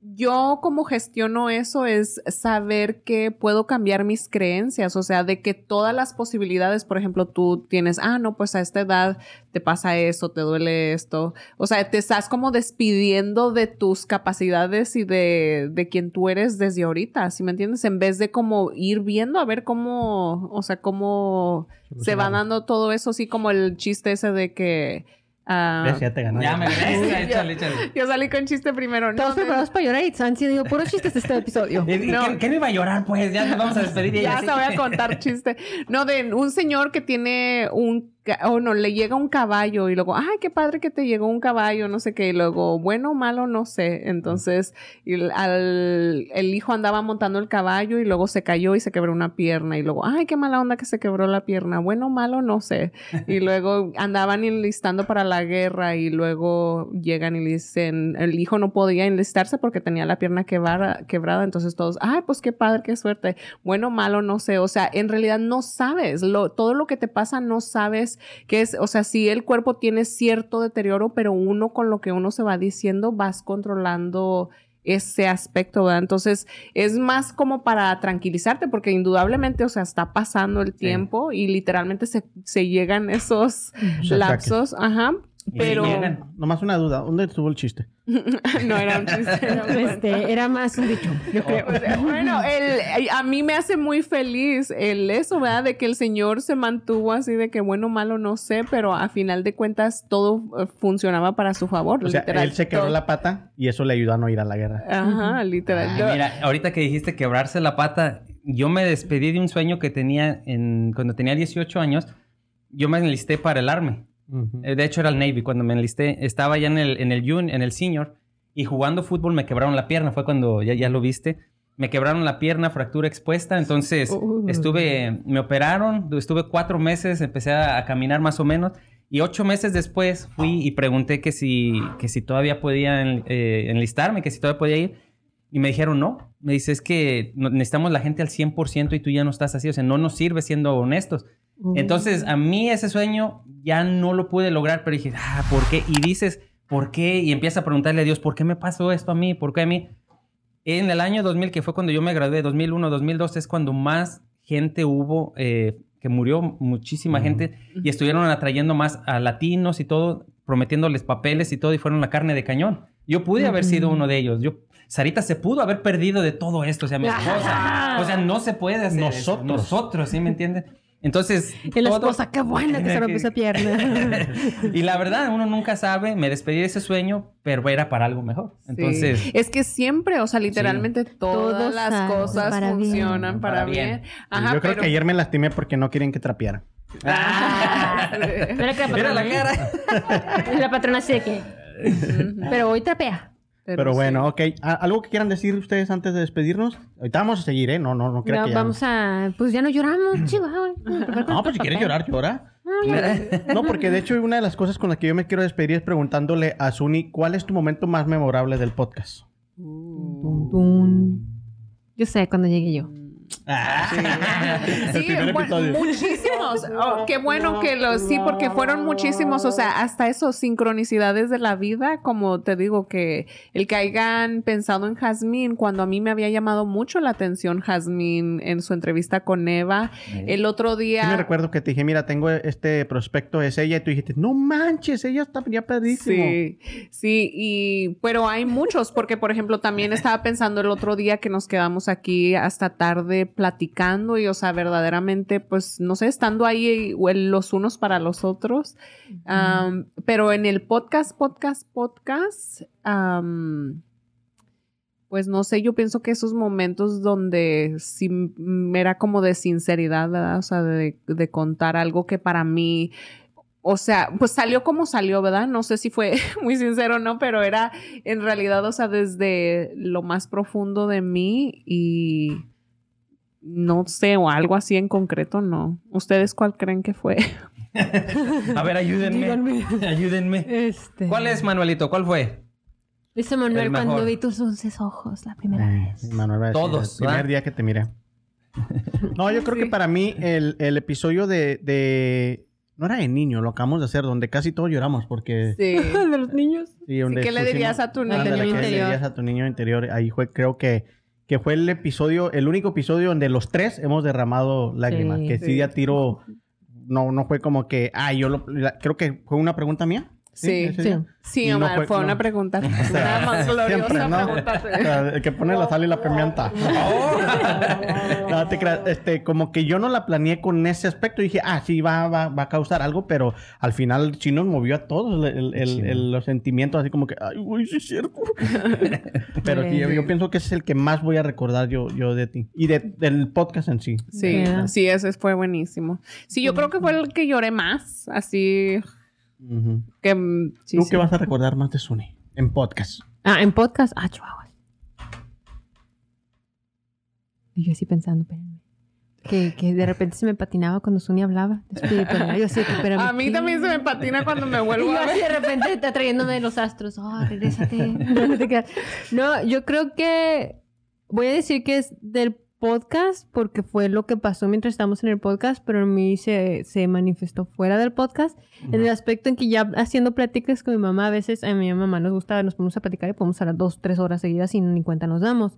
yo como gestiono eso es saber que puedo cambiar mis creencias, o sea, de que todas las posibilidades, por ejemplo, tú tienes, ah, no, pues a esta edad te pasa esto, te duele esto, o sea, te estás como despidiendo de tus capacidades y de, de quien tú eres desde ahorita, ¿sí me entiendes? En vez de como ir viendo a ver cómo, o sea, cómo se va dando todo eso, así como el chiste ese de que Ah, Ves, ya te ganó. Ya me ves, échale, échale. yo salí con chiste primero. Todos No, de- preparados para llorar y han sido puros chistes este episodio. ¿Y- y ¿Qué, qué no iba a llorar, pues? Ya nos vamos a despedir. y Ya se voy a contar chiste. No, de un señor que tiene un, o no, le llega un caballo y luego, ay, qué padre que te llegó un caballo, no sé qué, y luego, bueno o malo, no sé. Entonces, el, al- el hijo andaba montando el caballo y luego se cayó y se quebró una pierna y luego, ay, qué mala onda que se quebró la pierna, bueno o malo, no sé. Y luego andaban enlistando para la guerra y luego llegan y le dicen, el hijo no podía enlistarse porque tenía la pierna quebrada, quebrada, entonces todos, ay, pues qué padre, qué suerte, bueno, malo, no sé, o sea, en realidad no sabes, lo, todo lo que te pasa no sabes qué es, o sea, si el cuerpo tiene cierto deterioro, pero uno con lo que uno se va diciendo vas controlando ese aspecto, ¿verdad? Entonces, es más como para tranquilizarte, porque indudablemente, o sea, está pasando el tiempo y literalmente se, se llegan esos lapsos, ajá, pero. Nomás una duda. ¿Dónde estuvo el chiste? no era un chiste. era un Este, era más un dicho, yo creo. O sea, bueno, el, a mí me hace muy feliz el eso, ¿verdad? De que el Señor se mantuvo así de que bueno o malo no sé, pero a final de cuentas todo eh, funcionaba para su favor. O sea, literal, él se quebró todo. la pata y eso le ayudó a no ir a la guerra. Ajá, literal. Ay, Yo- mira, ahorita que dijiste quebrarse la pata, yo me despedí de un sueño que tenía en, cuando tenía 18 años. Yo me enlisté para el Eh, De hecho, era el Navy cuando me enlisté. Estaba ya en el, en el jun- en el senior, y jugando fútbol me quebraron la pierna. Fue cuando ya, ya lo viste. Me quebraron la pierna, fractura expuesta. Entonces, Uh. estuve, me operaron, estuve cuatro meses, empecé a, a caminar más o menos. Y ocho meses después fui y pregunté que si, que si todavía podía en- eh, enlistarme, que si todavía podía ir. Y me dijeron, no. Me dice, es que necesitamos la gente al 100% y tú ya no estás así. O sea, no nos sirve siendo honestos. Entonces, a mí ese sueño ya no lo pude lograr, pero dije, ah, ¿por qué? Y dices, ¿por qué? Y empiezas a preguntarle a Dios, ¿por qué me pasó esto a mí? ¿Por qué a mí? En el año 2000, que fue cuando yo me gradué, 2001, 2002, es cuando más gente hubo, eh, que murió muchísima gente, y estuvieron atrayendo más a latinos y todo, prometiéndoles papeles y todo, y fueron la carne de cañón. Yo pude haber sido uno de ellos. Yo, Sarita se pudo haber perdido de todo esto, o sea, mi esposa. O sea, no se puede hacer eso. Nosotros. Nosotros, ¿sí me entiendes? Entonces. Y la todo- esposa, qué buena que se rompió esa pierna. y la verdad, uno nunca sabe. Me despedí de ese sueño, pero era para algo mejor. Sí. Entonces. es que siempre, o sea, literalmente todas las sale cosas para bien. funcionan para, Para bien. bien. Ajá, Yo creo pero... que ayer me lastimé porque no quieren que trapeara. Ah, Mira que la Mira la patrona. cara. La patrona así de que. Pero hoy trapea. Pero bueno, ok. ¿A- ¿Algo que quieran decir ustedes antes de despedirnos? Ahorita vamos a seguir, ¿eh? No, no, no creo No, que ya- vamos a. Pues ya no lloramos, chiva. No, pues si quieres llorar, llora. No, porque de hecho una de las cosas con las que yo me quiero despedir es preguntándole a Suni, ¿cuál es tu momento más memorable del podcast? Yo sé cuando llegue yo. El Sí, bueno, muchísimos. Oh, qué bueno que los, sí, porque fueron muchísimos, o sea, hasta esos sincronicidades de la vida, como te digo, que el que hayan pensado en Jazmín, cuando a mí me había llamado mucho la atención Jazmín en su entrevista con Eva, el otro Sí día... me recuerdo que te dije, mira, tengo este prospecto, es ella, y tú dijiste, no manches, ella está ya perdísimo. Sí, sí, y pero hay muchos, porque por ejemplo también estaba pensando el otro día que nos quedamos aquí hasta tarde platicando y o sea, verdaderamente pues no sé, estando ahí los unos para los otros, pero en el podcast, podcast, podcast, pues no sé, yo pienso que esos momentos donde sí era como de sinceridad, ¿verdad? O sea, de, de contar algo que para mí, o sea, pues salió como salió, ¿verdad? No sé si fue muy sincero o no, pero era en realidad, o sea, desde lo más profundo de mí y no sé, o algo así en concreto, no. ¿Ustedes cuál creen que fue? A ver, ayúdenme. Díganme. Ayúdenme. Este. ¿Cuál es, Manuelito? ¿Cuál fue? Dice El Manuel cuando vi tus dulces ojos la primera Ay, vez. Manuel va a decir, Todos, El primer ¿verdad? día que te miré. No, yo creo que para mí el, el episodio de, de- No era de niño, lo acabamos de hacer, donde casi todos lloramos, porque... Sí. de los niños. Sí, donde ¿qué le dirías a tu niño Ándale, ¿qué le interior? dirías a tu niño interior? Ahí fue, creo que, que fue el episodio, el único episodio donde los tres hemos derramado lágrimas. Sí, que sí, sí. ya tiro... No, no fue como que... Ah, yo lo... la- creo que fue una pregunta mía. Sí, sí. Sí, no Omar, fue- fue, no. una pregunta. Una más gloriosa Siempre, ¿no? pregunta. O sea, el que pone la sal y la pimienta. no te creas, este, como que yo no la planeé con ese aspecto. Dije, ah, sí, va, va, va a causar algo, pero al final sí nos movió a todos el- el- el- los sentimientos, así como que, ay, güey, sí es cierto. pero sí, yo, pienso que ese es el que más voy a recordar yo, yo de ti. Y de- del podcast en sí. Sí, sí, ese fue buenísimo. Sí, yo creo que fue el que lloré más, así Que... mm, sí, ¿Tú sí. qué vas a recordar más de Suni? En podcast. Ah, en podcast. Ah, chihuahuas. Y yo así pensando, espérenme. Que, que de repente se me patinaba cuando Suni hablaba. Yo así, A mí ¿qué? también se me patina cuando me Y vuelvo yo a así ver. de repente está trayéndome de los astros. Oh, regrésate. No, yo creo que voy a decir que es del podcast porque fue lo que pasó mientras estábamos en el podcast, pero en mí se, se manifestó fuera del podcast. En el aspecto en que ya haciendo pláticas con mi mamá, a veces a mi mamá nos gusta, nos ponemos a platicar y podemos hablar dos, tres horas seguidas y ni cuenta nos damos.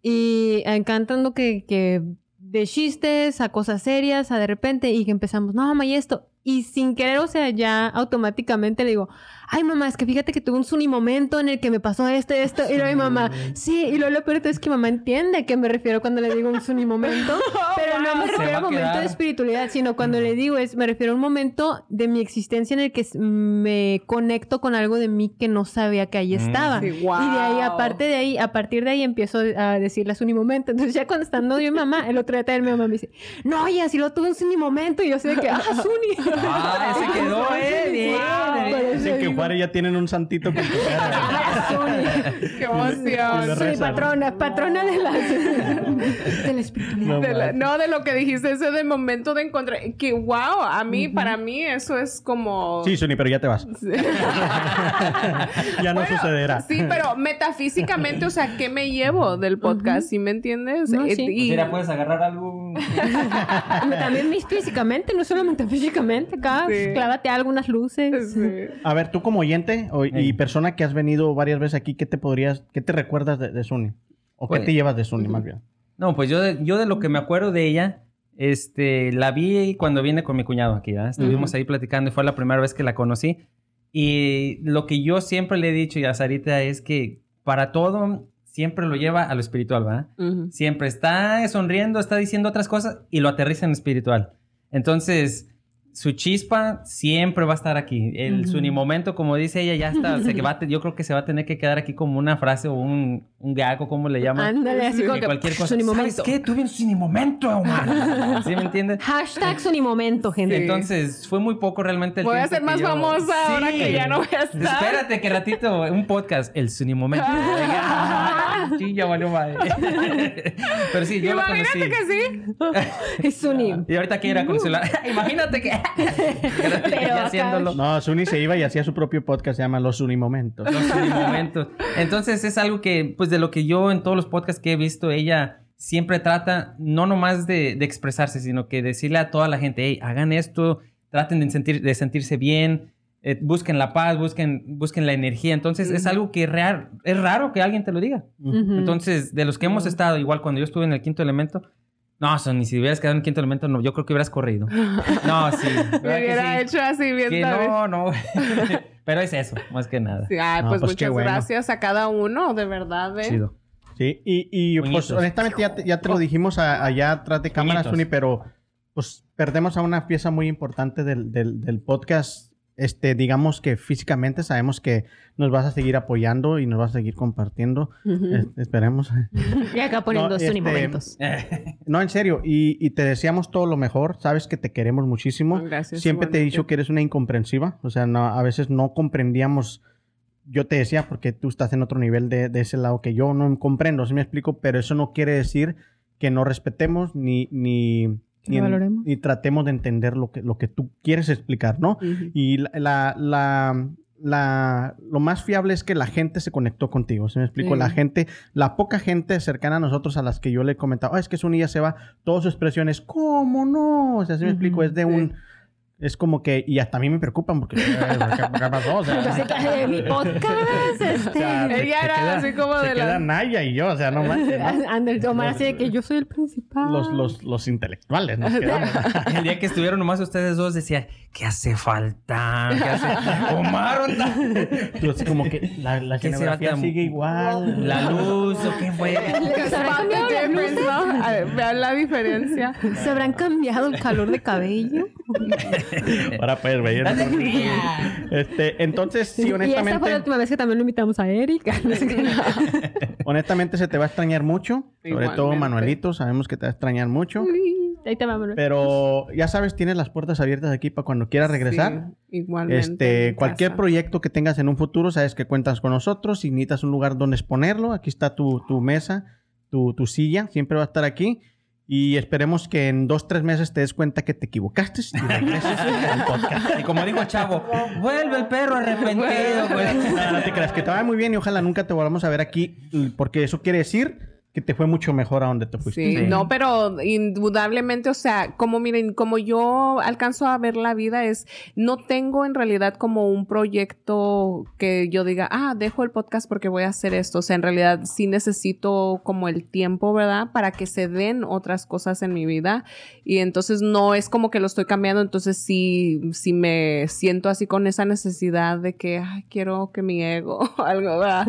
Y encantando que, que de chistes a cosas serias, a de repente, y que empezamos, no, mamá, y esto. Y sin querer, o sea, ya automáticamente le digo, ay, mamá, es que fíjate que tuve un suni momento en el que me pasó esto y esto. Y luego mi mamá, sí, y luego lo peor es que mamá entiende a qué me refiero cuando le digo un suni momento, pero no me Se refiero a a momento quedar. de espiritualidad, sino cuando le digo es, me refiero a un momento de mi existencia en el que me conecto con algo de mí que no sabía que ahí Mm. estaba. Sí, Y de ahí, wow. aparte de ahí, a partir de ahí empiezo a decirles un momento. Entonces ya cuando estando yo y mi mamá, el otro día también mi mamá me dice, no, oye, así lo tuve un suni momento. Y yo así de que, ah, Suni. Ah, ese quedó, eh. Bien, Wow, bien. que Juárez ya tienen un santito con tu cara. "Ah, Suni". ¡Qué emoción! rezan. patrona, patrona de la, de la espiritualidad. No De la- no, de lo que dijiste, ese de momento de encontrar. Que wow, a mí, para mí, eso es como. Sí, Suni, pero ya te vas. ya no Bueno, sucederá. Sí, pero metafísicamente, o sea, ¿qué me llevo del podcast? ¿Sí me entiendes? No, Eh, sí. Pues y- mira, puedes agarrar algo. También mis físicamente, no solamente físicamente. Acá, Sí. clávate algunas luces. Sí. A ver, tú como oyente o- y persona que has venido varias veces aquí, ¿qué te podrías, qué te recuerdas de, de Suni? ¿O Pues- qué te llevas de Suni, más bien? No, pues yo de, yo de lo que me acuerdo de ella, este, la vi cuando vine con mi cuñado aquí, ¿verdad? Estuvimos ahí platicando y fue la primera vez que la conocí. Y lo que yo siempre le he dicho y a Sarita es que para todo siempre lo lleva a lo espiritual, ¿verdad? Siempre está sonriendo, está diciendo otras cosas y lo aterriza en lo espiritual. Entonces, su chispa siempre va a estar aquí. El su ni momento, como dice ella, ya está. se va yo creo que se va a tener que quedar aquí como una frase o un, un gag o como le llaman. Ándale, así como Que que cualquier cosa. Suni ¿Sabes momento. qué? Tuve un Suni momento, Omar. ¿Sí me entiendes? Hashtag Suni momento, gente. Sí. Entonces, fue muy poco realmente el Voy a ser que más yo- famosa ahora que ya no voy a estar. Espérate que ratito, un podcast, el Suni momento. Sí, ya valió madre. Pero sí, yo conocí. Imagínate que sí. Es Suni. Y ahorita quiere ir a conocerla. Imagínate que. Pero Ya haciéndolo. No, Suni se iba y hacía su propio podcast, se llama Los Suni Momentos. Los momentos. Entonces es algo que, pues de lo que yo en todos los podcasts que he visto, ella siempre trata no nomás de, de expresarse, sino que decirle a toda la gente, hey, hagan esto, traten de, sentir, de sentirse bien, eh, busquen la paz, busquen, busquen la energía. Entonces es algo que real, es raro que alguien te lo diga. Entonces, de los que hemos estado, igual cuando yo estuve en el quinto elemento, no, son, ni si hubieras quedado en quinto elemento, no, yo creo que hubieras corrido. No, sí. Me ¿verdad que hubiera sí? hecho así bien Que tal vez. no, no. Pero es eso, más que nada. Sí, No, pues, pues, muchas bueno. gracias a cada uno, de verdad, ¿eh? Chido. Sí, y, y pues honestamente ya te, ya te lo dijimos a- allá atrás de cámara, Puñitos. Suni, pero pues perdemos a una pieza muy importante del, del, del podcast. Este, digamos que físicamente sabemos que nos vas a seguir apoyando y nos vas a seguir compartiendo. Es- esperemos. Y acá poniendo No, este, momentos. No, en serio, y, y te deseamos todo lo mejor. Sabes que te queremos muchísimo. Gracias. Siempre te he dicho que eres una incomprensiva. O sea, no, a veces no comprendíamos. Yo te decía porque tú estás en otro nivel de, de ese lado que yo no comprendo, ¿sí me explico? Pero eso no quiere decir que no respetemos ni, ni, Ni tratemos de entender lo que, lo que tú quieres explicar, ¿no? Y la, la, la- la- lo más fiable es que la gente se conectó contigo. ¿Se me explico? Sí. La gente, la poca gente cercana a nosotros a las que yo le he comentado, "Ah, es que Suni ya se va, todas sus expresiones, ¿cómo no? O sea, ¿sí me explico? Es de sí. un, Es como que, y hasta a mí me preocupan porque, ¿qué, qué pasó? O sea, Yo sé que en mi podcast, este... o sea, se- Ella se era queda- así como se de la- queda Naya y yo, o sea, no manches. el Omar así de que yo soy el principal. Los, los, los intelectuales nos quedamos. El día que estuvieron nomás ustedes dos decía, ¿qué hace falta? ¿Qué hace? Omar. Yo así como que la, la ¿Qué se escenografía sigue igual. ¿La luz o qué fue? ¿Se habrán cambiado Vean la diferencia. ¿Se habrán cambiado el calor de cabello? Ahora puedes ver. Este, entonces, sí, Y esta fue la honestamente, última vez que también lo invitamos a Erika. honestamente se te va a extrañar mucho. Sobre todo. Manuelito, sabemos que te va a extrañar mucho. Ahí te va, Manuel. Pero ya sabes, tienes las puertas abiertas aquí para cuando quieras regresar. Sí, igualmente. Este, cualquier casa. proyecto que tengas en un futuro, sabes que cuentas con nosotros. Si necesitas un lugar donde exponerlo, aquí está tu, tu mesa, tu, tu silla, siempre va a estar aquí. Y esperemos que en dos, tres meses te des cuenta que te equivocaste y regreses al podcast. Y como dijo el chavo, vuelve el perro arrepentido, güey. No, no te creas, que te vaya muy bien y ojalá nunca te volvamos a ver aquí, porque eso quiere decir que te fue mucho mejor a donde te fuiste. Sí, Sí. no, pero indudablemente, o sea, como miren, como yo alcanzo a ver la vida es, no tengo en realidad como un proyecto que yo diga, ah, dejo el podcast porque voy a hacer esto. O sea, en realidad sí necesito como el tiempo, ¿verdad? Para que se den otras cosas en mi vida. Y entonces no es como que lo estoy cambiando, entonces sí, sí me siento así con esa necesidad de que, ay, quiero que mi ego, algo, ¿verdad?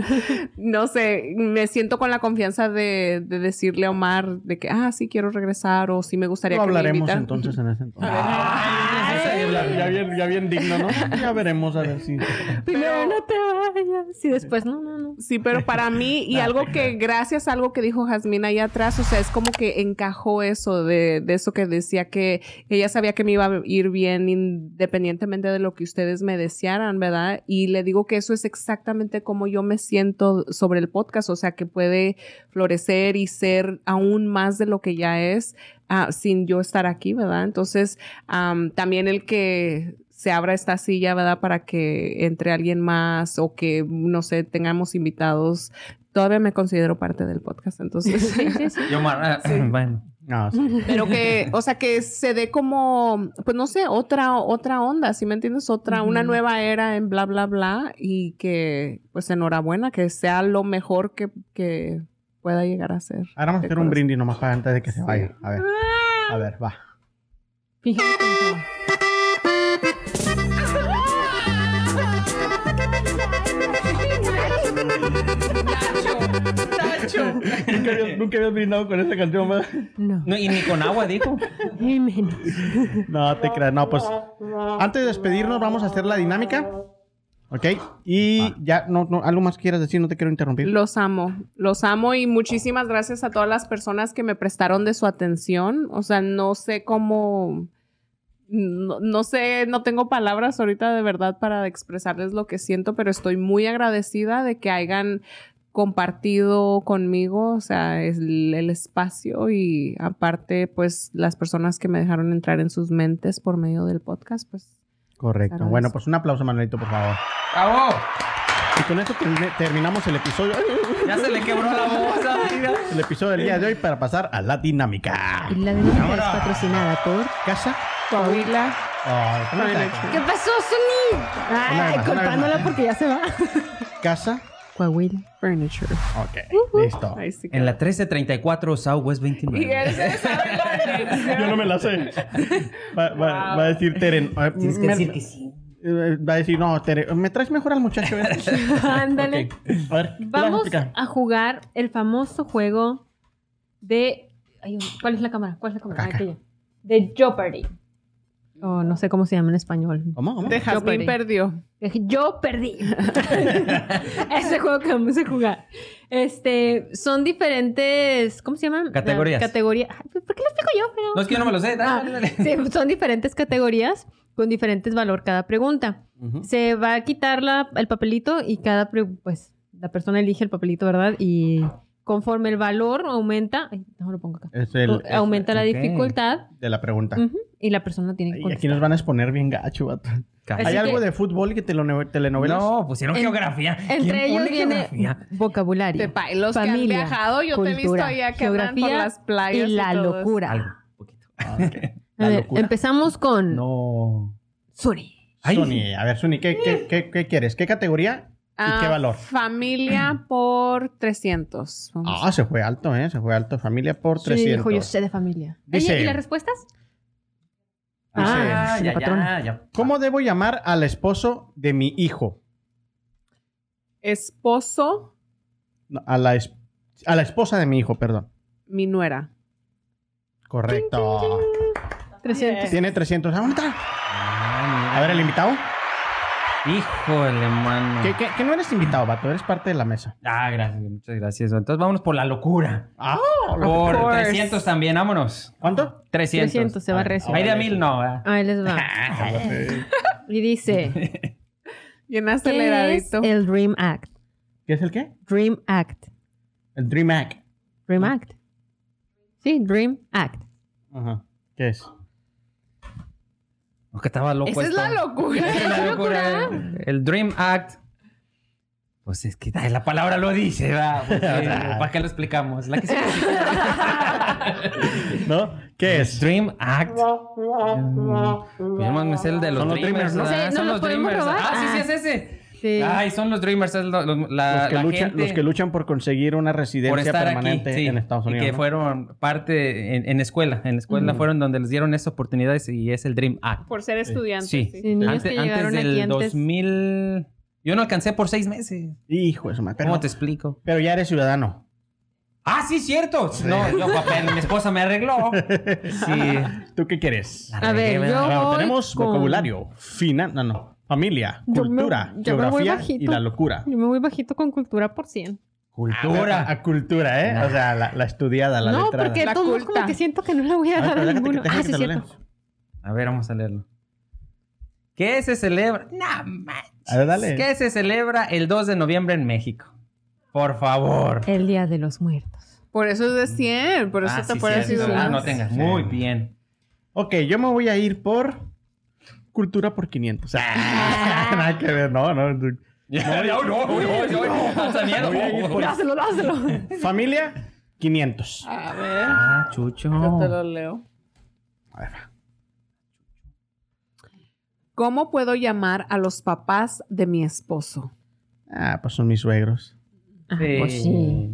no sé, me siento con la confianza de, de decirle a Omar de que, ah, sí quiero regresar o sí me gustaría Lo que me hablaremos entonces en ese entonces. Ya, ya bien, ya bien digno, ¿no? Ya veremos a ver si. Primero no te vayas. Y después, no, no, no. Sí, pero para mí, y algo que, gracias a algo que dijo Jazmín ahí atrás, o sea, es como que encajó eso de, de eso que decía que ella sabía que me iba a ir bien independientemente de lo que ustedes me desearan, ¿verdad? Y le digo que eso es exactamente como yo me siento sobre el podcast, o sea, que puede florecer y ser aún más de lo que ya es ah, sin yo estar aquí, ¿verdad? Entonces, am, también el que se abra esta silla, ¿verdad? Para que entre alguien más o que, no sé, tengamos invitados. Todavía me considero parte del podcast, entonces. Sí, sí, sí. Y Omar, ah, bueno. No, sí. Pero que, o sea, que se dé como, pues no sé, otra, otra onda, ¿sí me entiendes? Otra, una nueva era en bla, bla, bla. Y que, pues enhorabuena, que sea lo mejor que, que pueda llegar a ser. Ahora vamos a hacer un brindis nomás para antes de que se vaya. A ver. A ver, va. Fíjate nunca, habías, nunca habías brindado con esa canción, ¿verdad? No. No, y ni con agua, dijo. Menos. No te creas. No, pues. Antes de despedirnos, vamos a hacer la dinámica. ¿Ok? Y ya, no, no, algo más quieras decir, no te quiero interrumpir. Los amo, los amo y muchísimas gracias a todas las personas que me prestaron de su atención. O sea, no sé cómo, no, no sé, no tengo palabras ahorita de verdad para expresarles lo que siento, pero estoy muy agradecida de que hayan compartido conmigo, o sea, el, el espacio y aparte, pues, las personas que me dejaron entrar en sus mentes por medio del podcast, pues. Correcto. Bueno, pues un aplauso, Manuelito, por favor. ¡Bravo! Y con esto terminamos el episodio. Ya se le quebró la voz, amiga. El episodio del día de hoy para pasar a la dinámica. Y la dinámica es Ahora. patrocinada por... Casa. Coahuila. ¿Qué pasó, Sony? Una Ay, culpándola porque ya se va. Casa. Coahuila. Furniture. Ok, listo. Ahí sí En la 1334 Southwest 29. Y él se sabe la dirección. Yo no me la sé. Va, va- va a decir Teren. eh, Tienes que me- decir que sí. eh, Va a decir, no, Teren, ¿me traes mejor al muchacho? ese?" Ándale. Ok. A ver, ¿qué vas a Vamos a jugar el famoso juego de... ay, ¿Cuál es la cámara? ¿Cuál es la cámara? Acá, Ah, aquella. De Jeopardy. O no sé cómo se llama en español. ¿Cómo? ¿Cómo? De perdí. Jazmín perdió. Yo perdí. Ese juego que vamos a jugar. Este, son diferentes, ¿cómo se llaman? Categorías. Categorías. ¿Por qué lo explico yo? No es que yo no me lo sé. Ah, Dale, dale. sí, son diferentes categorías con diferentes valor cada pregunta. Se va a quitar la- el papelito y cada, pues, la persona elige el papelito, ¿verdad? Y conforme el valor aumenta, ay, no lo pongo acá, Es el es aumenta la dificultad de la pregunta. y la persona tiene que Y aquí nos van a exponer bien gacho, vato. ¿Hay algo que- de fútbol y que teleno- telenovelas? No, pusieron En- geografía. ¿Quién Entre ellos viene geografía? vocabulario, los que han familia, viajado, yo te he visto allá que andan por geografía las playas y la locura. Algo, poquito. Ah. A La ver, locura. empezamos con No. Suri. Ay. Suni, a ver, Suni, ¿qué, qué, qué, qué quieres? ¿Qué categoría y Ah, qué valor? Familia por 300. Vamos. Ah, se fue alto, ¿eh? Se fue alto. Familia por Sí, 300. dijo, yo sé de familia. Dice- Oye, ¿y las respuestas? Ah, Ah, ya, la patrona. ya, ya. ¿Cómo debo llamar al esposo de mi hijo? Esposo, No, a, la es- a la esposa de mi hijo, perdón. mi nuera. Correcto. 300. Tiene 300. Ah, ¿dónde está? Ah, A ver, el invitado. Híjole, mano. Que, que- que no eres invitado, vato. Eres parte de la mesa. Ah, gracias, muchas gracias. Entonces vámonos por la locura. Ah, Por course. 300 también, vámonos. ¿Cuánto? 300. 300, se va recio. Hay de a mil, no. ¿verdad? Ahí les va. Y dice, Bien ¿qué es aceleradito. el Dream Act? ¿Qué es el qué? Dream Act. El Dream Act. Dream Act. Sí, Dream Act. Ajá. ¿Qué es? No, que estaba loco Esa es esto. la locura. Esa es la locura. El Dream Act. Pues es que ay, la palabra lo dice, ¿verdad? Pues, eh, ¿Para qué lo explicamos? La que sí- ¿No? ¿Qué es? Dream Act. Mm, Pues yo más me sé el de los, Son los Dreamers, Dreamers, ¿no? ¿no son lo los podemos Dreamers. robar? Ah, sí, sí, Ah. es ese. Sí. Ay, son los Dreamers, es lo- lo- la, los, que la luchan, gente los que luchan por conseguir una residencia permanente aquí, sí, en Estados Unidos. y que ¿no? fueron parte en, en escuela. En la escuela fueron donde les dieron esas oportunidades y es el Dream Act. Por ser estudiante. Sí. Sí, niños Antes, que antes del aquí antes. 2000... Yo no alcancé por seis meses. Hijo de su madre. Pero, ¿Cómo te explico? pero ya eres ciudadano. Ah, sí, cierto. No, yo papel, mi esposa me arregló. Sí. ¿Tú qué quieres? A ver, yo voy tenemos con- vocabulario, final, no, no, familia, Yo cultura, yo me voy geografía bajito. y la locura. Yo me voy bajito con cultura por 100. Cultura. A, a cultura, ¿eh? O sea, la, la estudiada, la no, letrada. porque La como que siento que no la voy a A dar a que- ninguno. déjate Ah, que sí, cierto. A ver, vamos a leerlo. ¿Qué se celebra? No manches. A ver, dale. ¿Qué se celebra el 2 de noviembre en México? Por favor. El Día de los Muertos. Por eso es de 100. Por eso Ah, te sí, puede cierto. decir Ah, no tengas. Sí. Muy bien. Ok, yo me voy a ir por cultura por 500. Ah, nada que ver, no, no. No, no. Familia, 500. A ver. Ah, Chucho. Yo te lo leo. A ver. ¿Cómo puedo llamar a los papás de mi esposo? Ah, pues son mis suegros. Ah, pues sí.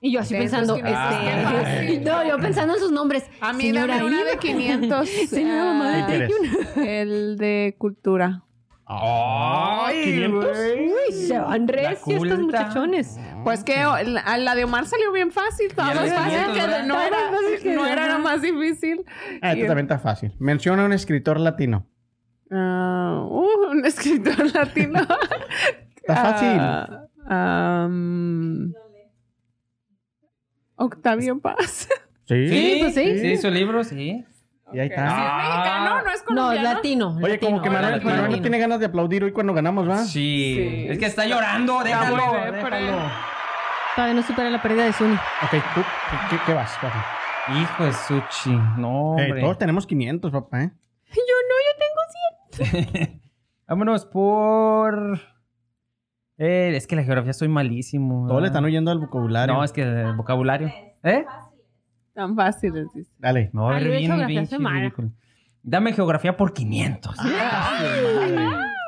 Y yo así De pensando, este, no, yo pensando en sus nombres. A mí Señora dame una de 500. Señora Ah. El de cultura. Ay, 500. güey. Uy, se van recios estos muchachones. Pues que o- la, de Omar salió bien fácil. Estaba a más fácil 500, que ¿verdad? no era, no de- era la ajá. más difícil. Ah, esto Y- también está fácil. Menciona un escritor latino. Ah, uh, un escritor latino. Está fácil. Ah, Octavio Paz. Sí. Sí, pues sí. sí, su libro, sí. Y ahí Si está. es mexicano, no es No, colombiano. es latino. Oye, latino. como que Manuel. Manuel no tiene ganas de aplaudir hoy cuando ganamos, ¿va? Sí. Sí. Es que está llorando, déjalo. depre. déjalo. Todavía no supera la pérdida de Suni. Ok, ¿tú qué, qué- qué vas? papi? Hijo de Suchi. No, Eh, hombre. todos tenemos 500, papá, ¿eh? Vámonos por. Eh, es que la geografía soy malísimo. Todos le están huyendo al vocabulario. No, es que el vocabulario. ¿Eh? Tan fáciles, dice. Dale. No, Ah, yo de bien, geografía bien. Dame geografía por 500.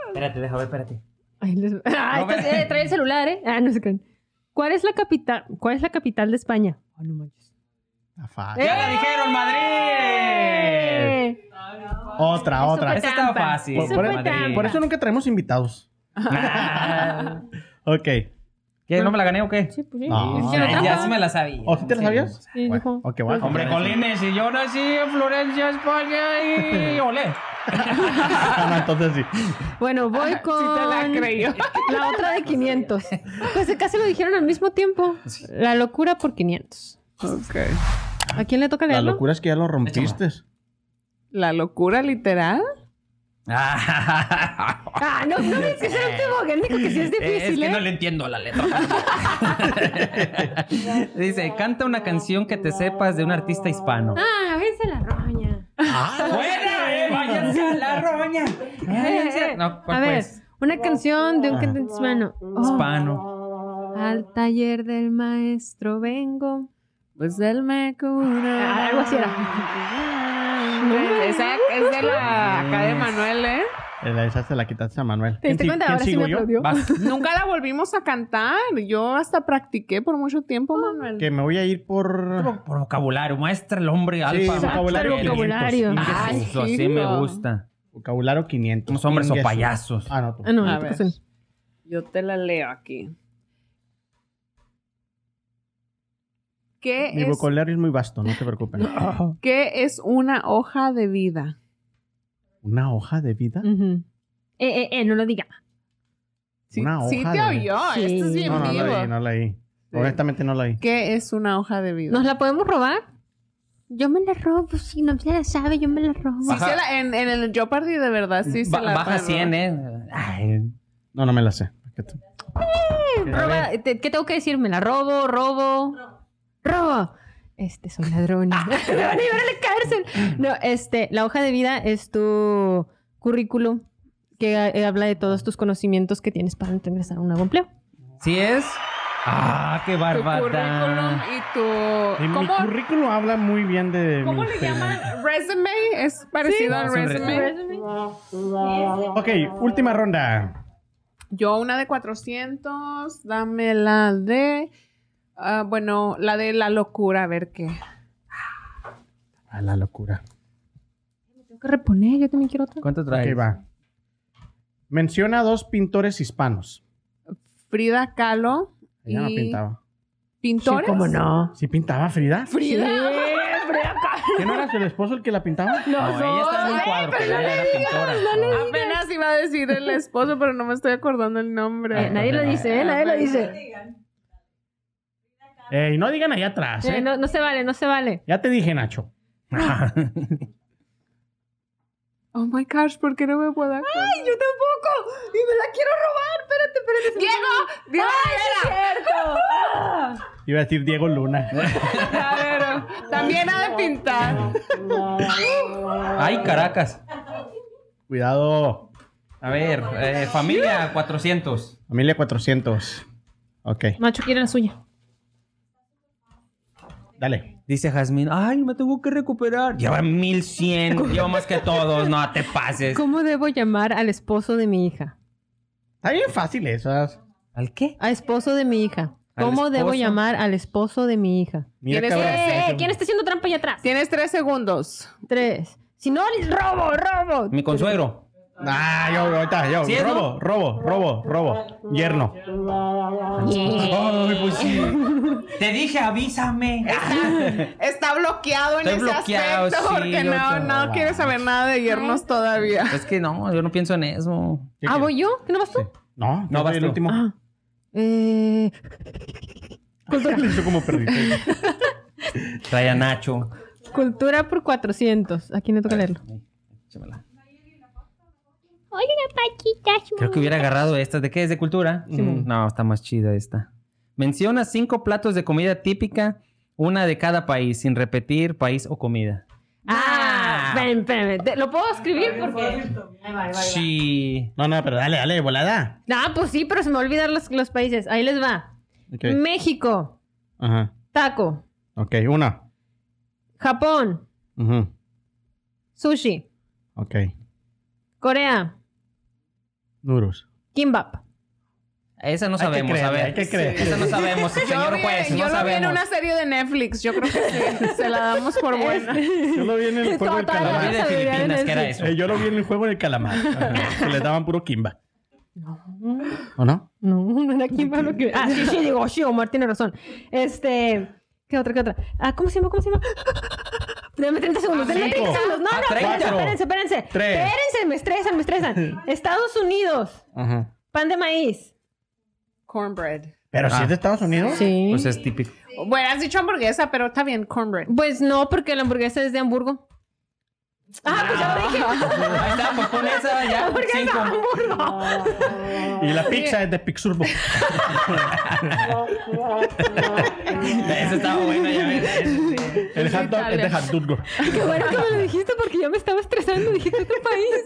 Espérate, déjame ver, espérate. Ay, les... Ah, No, entonces, ve- eh, trae el celular, ¿eh? Ah, no sé qué. ¿Cuál es la capital? ¿Cuál es la capital de España? Ah, no manches. Está fácil. ¡Ya la dijeron, Madrid! Eh, Otra, Eso otra. fue estaba fácil. Por, Eso por- fue Madrid. trampa. por eso nunca traemos invitados. Ah. Ok. ¿Qué? ¿No me la gané o qué? Sí, pues sí. No. Ya sí me la sabía. ¿O sí te la sabías? Sí, Bueno, dijo. ok, bueno. Hombre, Colines, y yo nací en Florencia, España y olé. Ah, no, entonces sí. Bueno, voy con Sí te la creyó. la otra de 500. Pues casi lo dijeron al mismo tiempo. La locura por 500. Ok. ¿A quién le toca La leerlo? locura es que ya lo rompiste. La locura literal. Ah, no, no me que ser último. Él dijo que sí es Es difícil, que ¿eh? no le entiendo la letra. Dice, canta una canción que te sepas de un artista hispano. Ah, vence la roña. ¡Buena! eh, ¡Váyanse a la roña! Váyanse. No, ¿cuál A ver, pues? una canción de un cantante hispano. Oh, Hispano. Al taller del maestro vengo. Pues él me cura. Ah, algo así era. Esa es de la acá de Manuel, ¿eh? Esa se la quitaste a Manuel. ¿Te diste cuenta? Ahora sí me aplaudió. Nunca la volvimos a cantar. Yo hasta practiqué por mucho tiempo, Manuel. Que me voy a ir por... Por, vocabulario, muestra el hombre alfa. Vocabulario vocabulario. 500. Ay, Eso, así me gusta. Vocabulario 500. Somos hombres o payasos. Ah, no. tú. Ah, no, A ver. Yo te la leo aquí. ¿Qué Mi es, vocabulario es muy vasto, no te preocupes. ¿Qué es una hoja de vida? ¿Una hoja de vida? Eh, eh, eh, no lo diga. Sí, Una sí hoja te de- oyó. Sí. Esto es bien No, no vivo. la leí, no la leí. Honestamente no la leí. ¿Qué es una hoja de vida? ¿Nos la podemos robar? Yo me la robo, si no se la sabe, yo me la robo. Sí Baja- se la- en, en el Jeopardy de verdad sí se Ba- la baja pueden 100, ¿eh? Ay, No, no me la sé. ¿Qué? Roba- te- ¿Qué tengo que decir? ¿Me la robo? ¿Robo? ¡Robo! Este, soy ladrón. me van a llevar a la cárcel. No, este, la hoja de vida es tu currículum que eh, habla de todos tus conocimientos que tienes para ingresar a un nuevo empleo. ¿Sí es? ¡Ah, qué Tu currículum y tu... Y mi ¿Cómo, currículum habla muy bien de ¿cómo le llaman? ¿Resume? ¿Es parecido al Es un resume? Ok, última ronda. Yo una de 400, dame la de... ah, bueno, la de la locura, a ver qué. A la locura. Tengo que reponer, yo también quiero otra. ¿Cuánto traes? Ok, va. Menciona a dos pintores hispanos. Frida Kahlo Ella no pintaba. ¿Pintores? ¿Cómo no? ¿Sí pintaba Frida? Frida. ¿Que no era el esposo el que la pintaba? No, ella estaba en un cuadro, pero ella era pintora. Apenas iba a decir el esposo, pero no me estoy acordando el nombre. Eh, nadie lo dice, ¿eh? Nadie lo dice. Ey, no digan allá atrás, ¿eh? Eh, no, no se vale, no se vale. Ya te dije, Nacho. Oh my gosh, ¿por qué no me puedo acordar? ¡Ay, yo tampoco! ¡Y me la quiero robar! Espérate, espérate. ¡Diego! ¡Diego ¡Ay, es cierto! ¡Ah! Iba a decir Diego Luna. Rivera! También ha de pintar. ¡Ay, Caracas! Cuidado. A ver, eh, familia 400. Familia 400. Ok, Macho quiere la suya. Dale. Dice Jazmín, ay, me tengo que recuperar. Lleva 1100, lleva más que todos, no te pases. ¿Cómo debo llamar al esposo de mi hija? Está bien fácil esas. ¿Al qué? A esposo de mi hija. ¿Al ¿Cómo debo llamar al esposo de mi hija? Mira, ¿Tienes- cabrón. ¡Eh, eh! ¿Quién está haciendo trampa allá atrás? Tienes tres segundos. Tres. Si no, robo, robo. Mi consuegro. Ah, yo, ahorita, yo. ¿Sí es, robo, robo, robo, robo. Yerno. Ay, pues sí. Te dije, avísame. Está bloqueado en Estoy ese bloqueado, aspecto sí, porque no, también. no quiere saber nada de yernos todavía. Es que no, yo no pienso en eso. ¿Qué Ah? ¿voy yo? ¿Qué no vas tú? No, No, no, vas el tú. último. Ah. Eh, Yo como perdiste. Trae a Nacho. cultura por 400. ¿A quién le toca leerlo? Échamela. Oye, Paquita. Creo que hubiera agarrado esta. ¿De qué es? ¿De cultura? Mm, No, está más chida esta. Menciona cinco platos de comida típica, una de cada país, sin repetir país o comida. Ah, espérame, espérame. Te- ¿Lo puedo escribir? Porque... Ahí va, ahí va, ahí va. Sí. No, no, pero dale, dale, de volada. Ah, pues sí, pero se me olvidar los, los países. Ahí les va. México, Ajá. taco. Ok, una. Japón, Ujú. sushi. Ok. Corea, Duros. kimbap. Esa no Hay que sabemos, a ver. hay que creer. Esa no sabemos, señor vi- juez, yo no lo vi en una serie de Netflix. Yo creo que sí. Se la damos por buena. Yo lo vi en el juego del calamar. vida de Filipinas, era eso. Eh, yo lo vi en el juego del calamar. Que le daban puro kimba. ¿O no? No, no era kimbap lo que... Ah, sí, sí, digo, sí, Omar tiene razón. Este... ¿Qué otra, qué otra? Ah, ¿cómo se llama? ¿Cómo se llama? Dame 30 segundos. Dame 30 cinco. segundos. No, Ah, no, 30. espérense, espérense, espérense. Tres. Espérense, me estresan, me estresan. Estados Unidos, Ajá. pan de maíz. Cornbread. Pero si Ah. es de Estados Unidos. Sí. Pues es típico. Bueno, has dicho hamburguesa, pero está bien, cornbread. Pues no, porque la hamburguesa es de Hamburgo. Ah, pues ya lo dije. Ahí está, pues con esa ya. Cinco. Y la pizza es de Pixurbo. Esa estaba buena, ya ves. El hot dog es de Hamburgo. Qué bueno que me lo dijiste porque yo me estaba estresando. Dijiste otro país.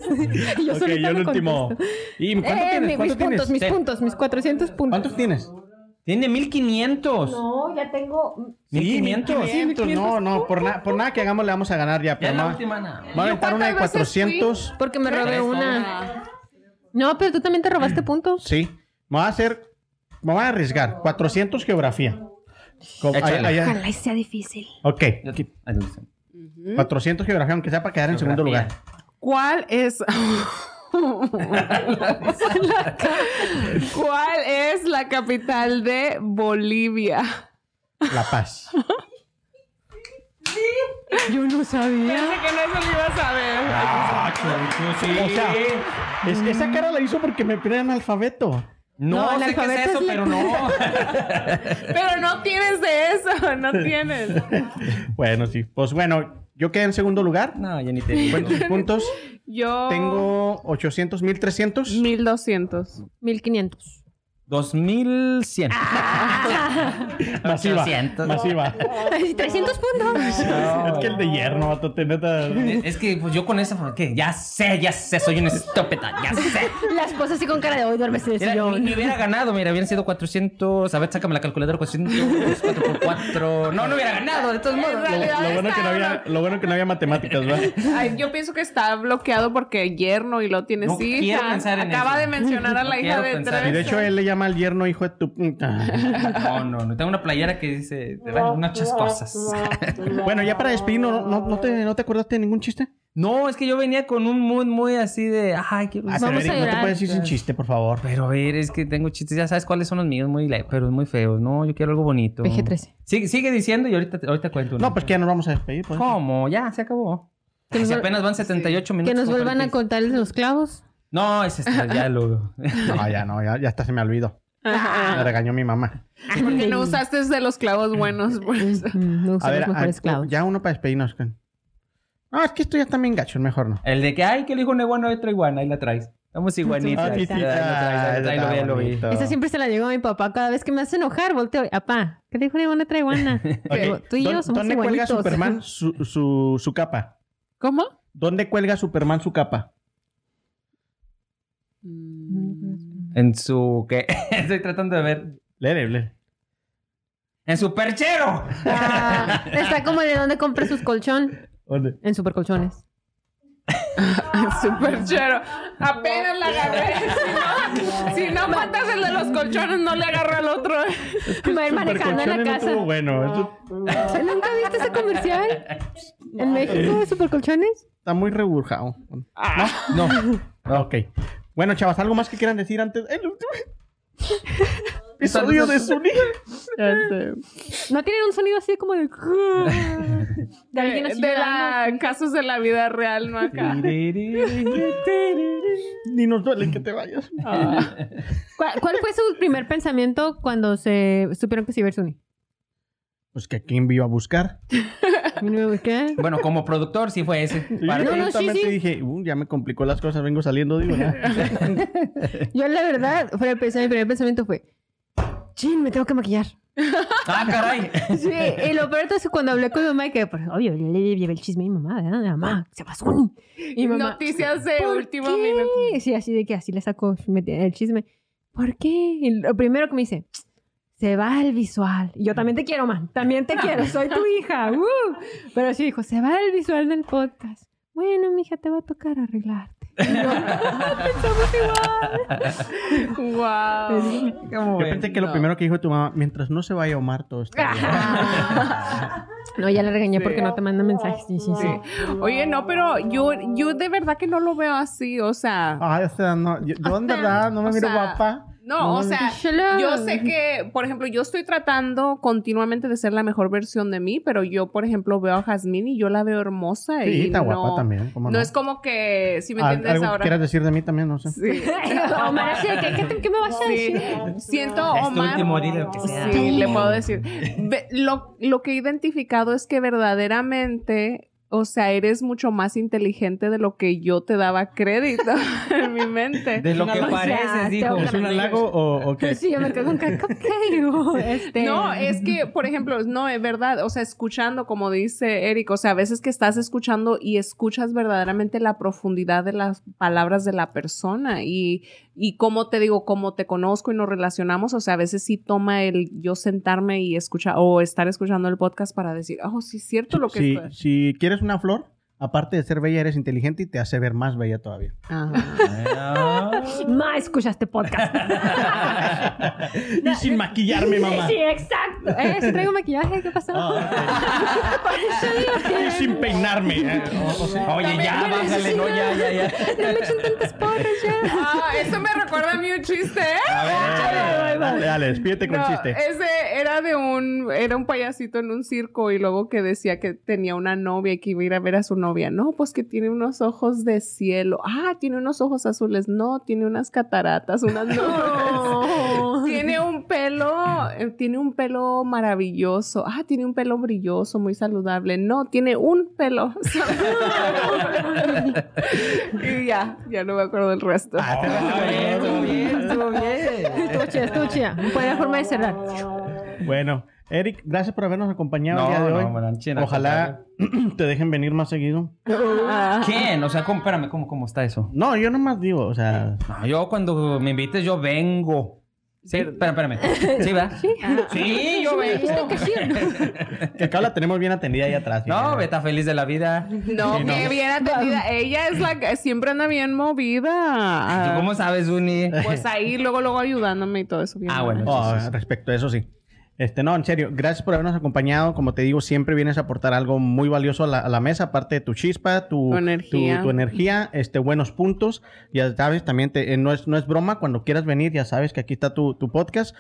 Y yo Ok, solita yo el último. ¿Y cuánto Eh, tienes? mi- ¿Cuánto mis tienes? puntos, mis puntos, mis 400 puntos. ¿Cuántos tienes? Tiene 1500. No, ya tengo. 1500. 1500, no, no, por, na- por nada que hagamos le vamos a ganar ya. Ya Pero es la va- última nada. va a aventar una de cuántas veces fui? 400. Porque me robé una. No, pero tú también te robaste puntos. Sí. Me voy a hacer. Me voy a arriesgar. 400 geografía. Ojalá sea difícil. Ok. Ahí lo dice. 400 geografía, aunque sea para quedar en segundo lugar. ¿Cuál es... ¿Cuál es la capital de Bolivia? La Paz. Yo no sabía. Pensé que no eso lo iba a saber. Ah, sí. O sea, es- esa cara la hizo porque me piden alfabeto. no, No, el sé qué es eso, es pero no. Pero no tienes de eso, no tienes. Bueno, sí. Pues bueno, yo quedé en segundo lugar. no, ya ni te digo. ¿Cuántos puntos? Yo... Tengo 800, 1300. 1200. 1500. 2100. Masiva. 800. Masiva. 300 puntos. es que el de hierno, vato, te neta. Es que pues yo con esa, ¿qué? Ya sé, ya sé, soy un estúpida, ya sé. La esposa así con cara de hoy ni, sillón. ni hubiera ganado, mira, hubieran sido 400. A ver, sácame la calculadora, 400, 4 por 4. No, no hubiera ganado, de todos modos. Lo, lo bueno que no había, lo bueno que no había matemáticas, ¿verdad? Ay, yo pienso que está bloqueado porque yerno y lo tienes No hija. Acaba eso. de mencionar a No la hija de tres. Y de hecho él le llama al yerno hijo de tu... No, no, no. Tengo una playera que dice bueno, muchas cosas. bueno, ya para despedirnos, ¿no, no, te, ¿no te acordaste de ningún chiste? No, es que yo venía con un mood muy así de. Ay, quiero. Ah, Vamos Eric, a no te puedes ir sin chiste, por favor. Pero a ver, es que tengo chistes. Ya sabes cuáles son los míos, muy pero muy feos. No, yo quiero algo bonito. PG-13. Sigue, sigue diciendo y ahorita, ahorita cuento. uno. No, pues que ya nos vamos a despedir. Pues. ¿Cómo? Ya, se acabó. Que Si apenas van 78 minutos. Que nos vuelvan a 46. contar el de los clavos. No, ese está, ya lo. No, ya no, ya, ya hasta se me olvidó. Ajá. Me regañó mi mamá. Porque no usaste de los clavos buenos, pues. Mm, No A usan ver, los mejores a- clavos. ya uno para despedirnos. No, es que esto ya está bien gacho, mejor no. El de que, ay, que el hijo una iguana, otra iguana, ahí la traes. Estamos iguanitas. Ah. Ahí lo vi, lo vi. Esa siempre se la llegó a mi papá. Cada vez que me hace enojar, volteo. Apá, ¿qué le dijo una iguana trae iguana? Digo, Tú y yo ¿Dó- somos ¿Dónde cuelga. Superman su, su, su capa? ¿Cómo? ¿Dónde cuelga Superman su capa? En su. ¿Qué? Estoy tratando de ver. Lere, lere. ¡En su perchero! Ah, está como de dónde compra sus colchón. ¿Dónde? En supercolchones. Súper chero. Apenas la agarré. Si no, si no matas el de los colchones, no le agarro al otro. Va a ir manejando en la no casa. estuvo bueno. Eso ¿Nunca viste ese comercial? ¿En México de supercolchones? está muy reburjado. No. Ok. Bueno, chavas, ¿algo más que quieran decir antes? El último episodio de Sony. ¿No tienen un sonido así como de... De alguien así de la, casos de la vida real, no acá. Ni nos duele que te vayas. ¿Cuál, cuál fue su primer pensamiento cuando se supieron que se iba a ir Sony? Pues que aquí envió a buscar. ¿Qué? Bueno, como productor sí fue ese. Para- yo No, no, sí, sí. dije, "Uh, ya me complicó las cosas, vengo saliendo, digo, ya. Yo la verdad, fue el, pens- mi primer pensamiento fue... Chin, me tengo que maquillar. ¡Ah, caray! Sí, y lo peor es que cuando hablé con mi mamá, que pues, obvio, le, le llevé el chisme a mi mamá, ¿verdad? Mamá, se va Sony. Y mi mamá, Noticias de ¿Por último qué? minuto. Sí, así de que así le sacó el chisme. ¿Por qué? Y lo primero que me dice, se va el visual. Y yo también te quiero, man. También te quiero. Soy tu hija. ¡Uh! Pero sí dijo, se va el visual del podcast. Bueno, mija, te va a tocar arreglarte. Y yo, "Ah, pensamos igual. Wow. ¿Cómo Yo pensé que lo primero que dijo tu mamá, mientras no se vaya Omar, todo está bien. No, ya le regañé porque no te manda mensajes. Sí, sí, sí. Oye, no, pero yo, yo de verdad que no lo veo así, o sea. Ay, o sea, no, yo, yo en verdad no me O miro sea, guapa. No, o sea, yo sé que, por ejemplo, yo estoy tratando continuamente de ser la mejor versión de mí, pero yo, por ejemplo, veo a Jazmín y yo la veo hermosa Sí, y está no, guapa también, ¿cómo no no? es como que, si me entiendes ¿Algo que ahora. quieras decir de mí también? No sé. Sí. Omar, así de que, ¿qué, me vas a Sí, decir? siento Este Omar. lo que sea. Sí, le puedo decir. Ve- lo, lo que he identificado es que verdaderamente, o sea, eres mucho más inteligente de lo que yo te daba crédito en mi mente. De lo que O sea, pareces, dijo. tengo ¿Es un halago o, o qué? Sí, yo me quedo con este... No, es que, por ejemplo, no, es verdad, o sea, escuchando, como dice Eric, o sea, a veces que estás escuchando y escuchas verdaderamente la profundidad de las palabras de la persona y y como te digo, como te conozco y nos relacionamos, o sea, a veces sí toma el yo sentarme y escuchar o estar escuchando el podcast para decir, oh, sí es cierto lo que Si, estoy- si quieres una flor, aparte de ser bella, eres inteligente y te hace ver más bella todavía. Ajá. Ah. Ma, escucha este podcast. y sin maquillarme, mamá. Sí, exacto. Eh, si traigo maquillaje, ¿qué pasó? Ah, Por eso digo ok. que Y sin peinarme. eh, o- o sea, Oye, ya, bájale, no, ya, ya, ya. no me echen tantas porras ya. Ah, eso me recuerda a mí un chiste, ¿eh? A ver, Dale, dale, despídete con No, chiste. ese era de un, era un payasito en un circo y luego que decía que tenía una novia y que iba a ir a ver a su novia. No, pues que tiene unos ojos de cielo. Ah, tiene unos ojos azules. No, tiene unas cataratas, unas no. tiene un pelo, eh, tiene un pelo maravilloso. Ah, tiene un pelo brilloso, muy saludable. No, tiene un pelo. y ya, ya no me acuerdo del resto. Ah, Ah, bien, estuvo bien, estuvo bien. Estuvo chida, estuvo chida. Buena forma de cerrar. Bueno, Eric, gracias por habernos acompañado el No, día de no, hoy. Maranchín, al Ojalá te dejen venir más seguido. ¿Quién? O sea, ¿cómo, espérame, ¿cómo, ¿cómo está eso? No, yo nomás digo, o sea, No, yo cuando me invites, yo vengo. Sí, espérame, espérame. ¿Sí, va? Sí, sí yo vengo. que acá la tenemos bien atendida ahí atrás. No, Beta feliz de la vida. No, Sí, que no. bien atendida. Ella es la que siempre anda bien movida. ¿Tú cómo sabes, Uni? Pues ahí, luego, luego ayudándome y todo eso. bien Ah, bueno. Oh, Sí, sí, sí. respecto a eso sí. Este, no, en serio, gracias por habernos acompañado. Como te digo, siempre vienes a aportar algo muy valioso a la, a la mesa, aparte de tu chispa, tu, Tu energía. tu- tu energía, este, buenos puntos. Ya sabes, también te- eh, no, es, no es broma, cuando quieras venir, ya sabes que aquí está tu, tu podcast.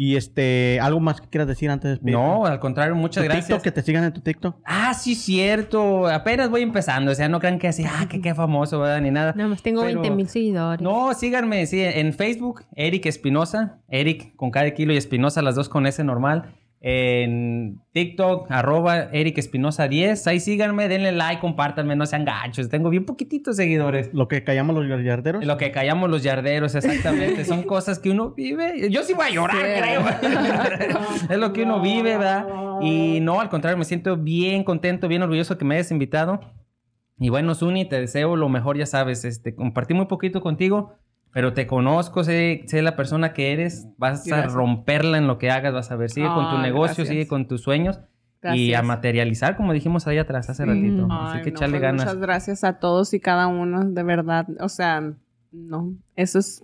Y este, algo más que quieras decir antes de despedirte? No, al contrario, muchas Tu gracias. TikTok, que te sigan en tu TikTok. Ah, sí, cierto. Apenas voy empezando. O sea, no crean que así, ah, que qué famoso, ¿verdad? Ni nada. Nada más tengo Pero- 20 mil seguidores. No, síganme, sí, en Facebook, Eric Espinosa, Eric con cada kilo y Espinosa, las dos con S normal. En TikTok, arroba Eric Espinosa 10. Ahí síganme, denle like, compártanme, no sean gachos. Tengo bien poquititos seguidores. Lo que callamos los yarderos. Lo que callamos los yarderos, exactamente. Son cosas que uno vive. Yo sí voy a llorar, creo. es lo que uno vive, ¿verdad? Y no, al contrario, me siento bien contento, bien orgulloso que me hayas invitado. Y bueno, Zuni, te deseo lo mejor, ya sabes. Este, compartí muy poquito contigo, pero te conozco, sé, sé la persona que eres. Vas a Gracias. romperla en lo que hagas, vas a ver. Sigue con tu negocio, gracias. sigue con tus sueños. Y Gracias. a materializar, como dijimos ahí atrás hace ratito. Así Ay, que no, echarle pues ganas. Muchas gracias a todos y cada uno, de verdad. O sea, no, eso es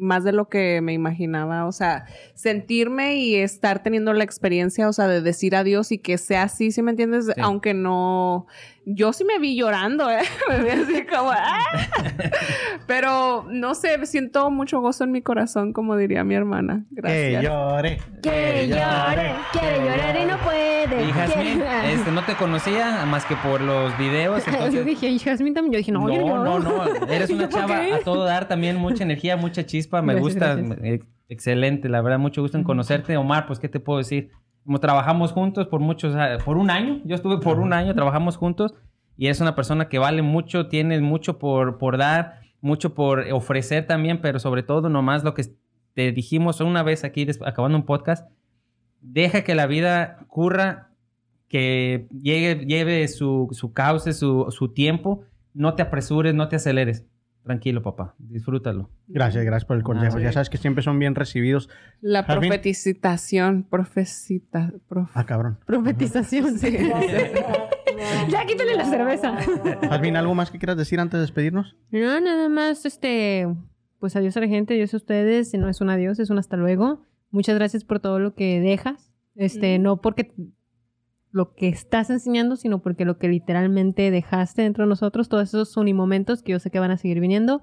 más de lo que me imaginaba. O sea, sentirme y estar teniendo la experiencia, o sea, de decir adiós y que sea así, ¿sí me entiendes? Sí. Aunque no, yo sí me vi llorando, ¿eh? Me vi así como, ¡ah! Pero, no sé, siento mucho gozo en mi corazón, como diría mi hermana. Que Gracias. llore. Quiere llorar, quiere llorar y no puede. Y Quiere- este, no te conocía más que por los videos. Yo dije, y Jasmine también. Yo dije, no, no, yo no, no, Eres ¿Y una chava a todo dar también, mucha energía, mucha chispa. Me Gracias, gusta, gracias. excelente, la verdad, mucho gusto en conocerte. Omar, pues, ¿qué te puedo decir? Como trabajamos juntos por muchos, por un año, yo estuve por un año, trabajamos juntos y es una persona que vale mucho, tienes mucho por, por dar, mucho por ofrecer también, pero sobre todo nomás lo que te dijimos una vez aquí, acabando un podcast, deja que la vida ocurra, que llegue, lleve su, su cauce, su, su tiempo, no te apresures, no te aceleres. Tranquilo, papá, disfrútalo. Gracias, gracias por el consejo. Ah, Ya sabes que siempre son bien recibidos. La Jazmín. profeticitación, profecita, prof- Ah, cabrón. Profetización. Sí. ya quítale la cerveza. Jasmine, ¿algo más que quieras decir antes de despedirnos? No, nada más, este, pues adiós a la gente, adiós a ustedes. No es un adiós, es un hasta luego. Muchas gracias por todo lo que dejas. Este, Mm. no porque lo que estás enseñando, sino porque lo que literalmente dejaste dentro de nosotros, todos esos unimomentos que yo sé que van a seguir viniendo.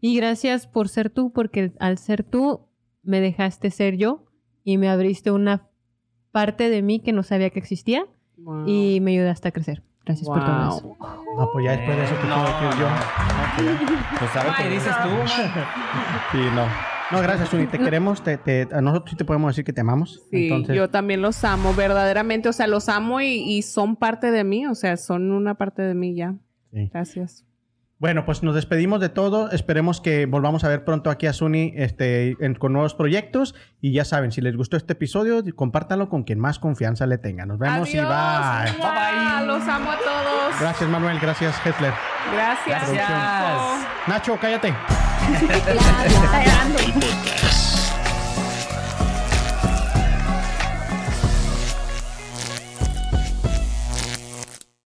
Y gracias por ser tú, porque al ser tú, me dejaste ser yo y me abriste una parte de mí que no sabía que existía Wow. y me ayudaste a crecer. Gracias por todo eso. No, pues ya después de eso que No, puedo decir yo. Pues a ver qué dices tú. Sí, no. No, gracias, Uni. Te queremos. Te, te- a nosotros sí te podemos decir que te amamos. Sí, Entonces, yo también los amo, verdaderamente. O sea, los amo y, y son parte de mí. O sea, son una parte de mí ya. sí. Gracias. Bueno, pues nos despedimos de todo. Esperemos que volvamos a ver pronto aquí a Suni este, en- con nuevos proyectos. Y ya saben, si les gustó este episodio, compártanlo con quien más confianza le tenga. Nos vemos Adiós. y bye. Mua, Los amo a todos. Gracias, Manuel. Gracias, Hitler. Gracias. Gracias. Nacho, cállate. Llorando. El podcast.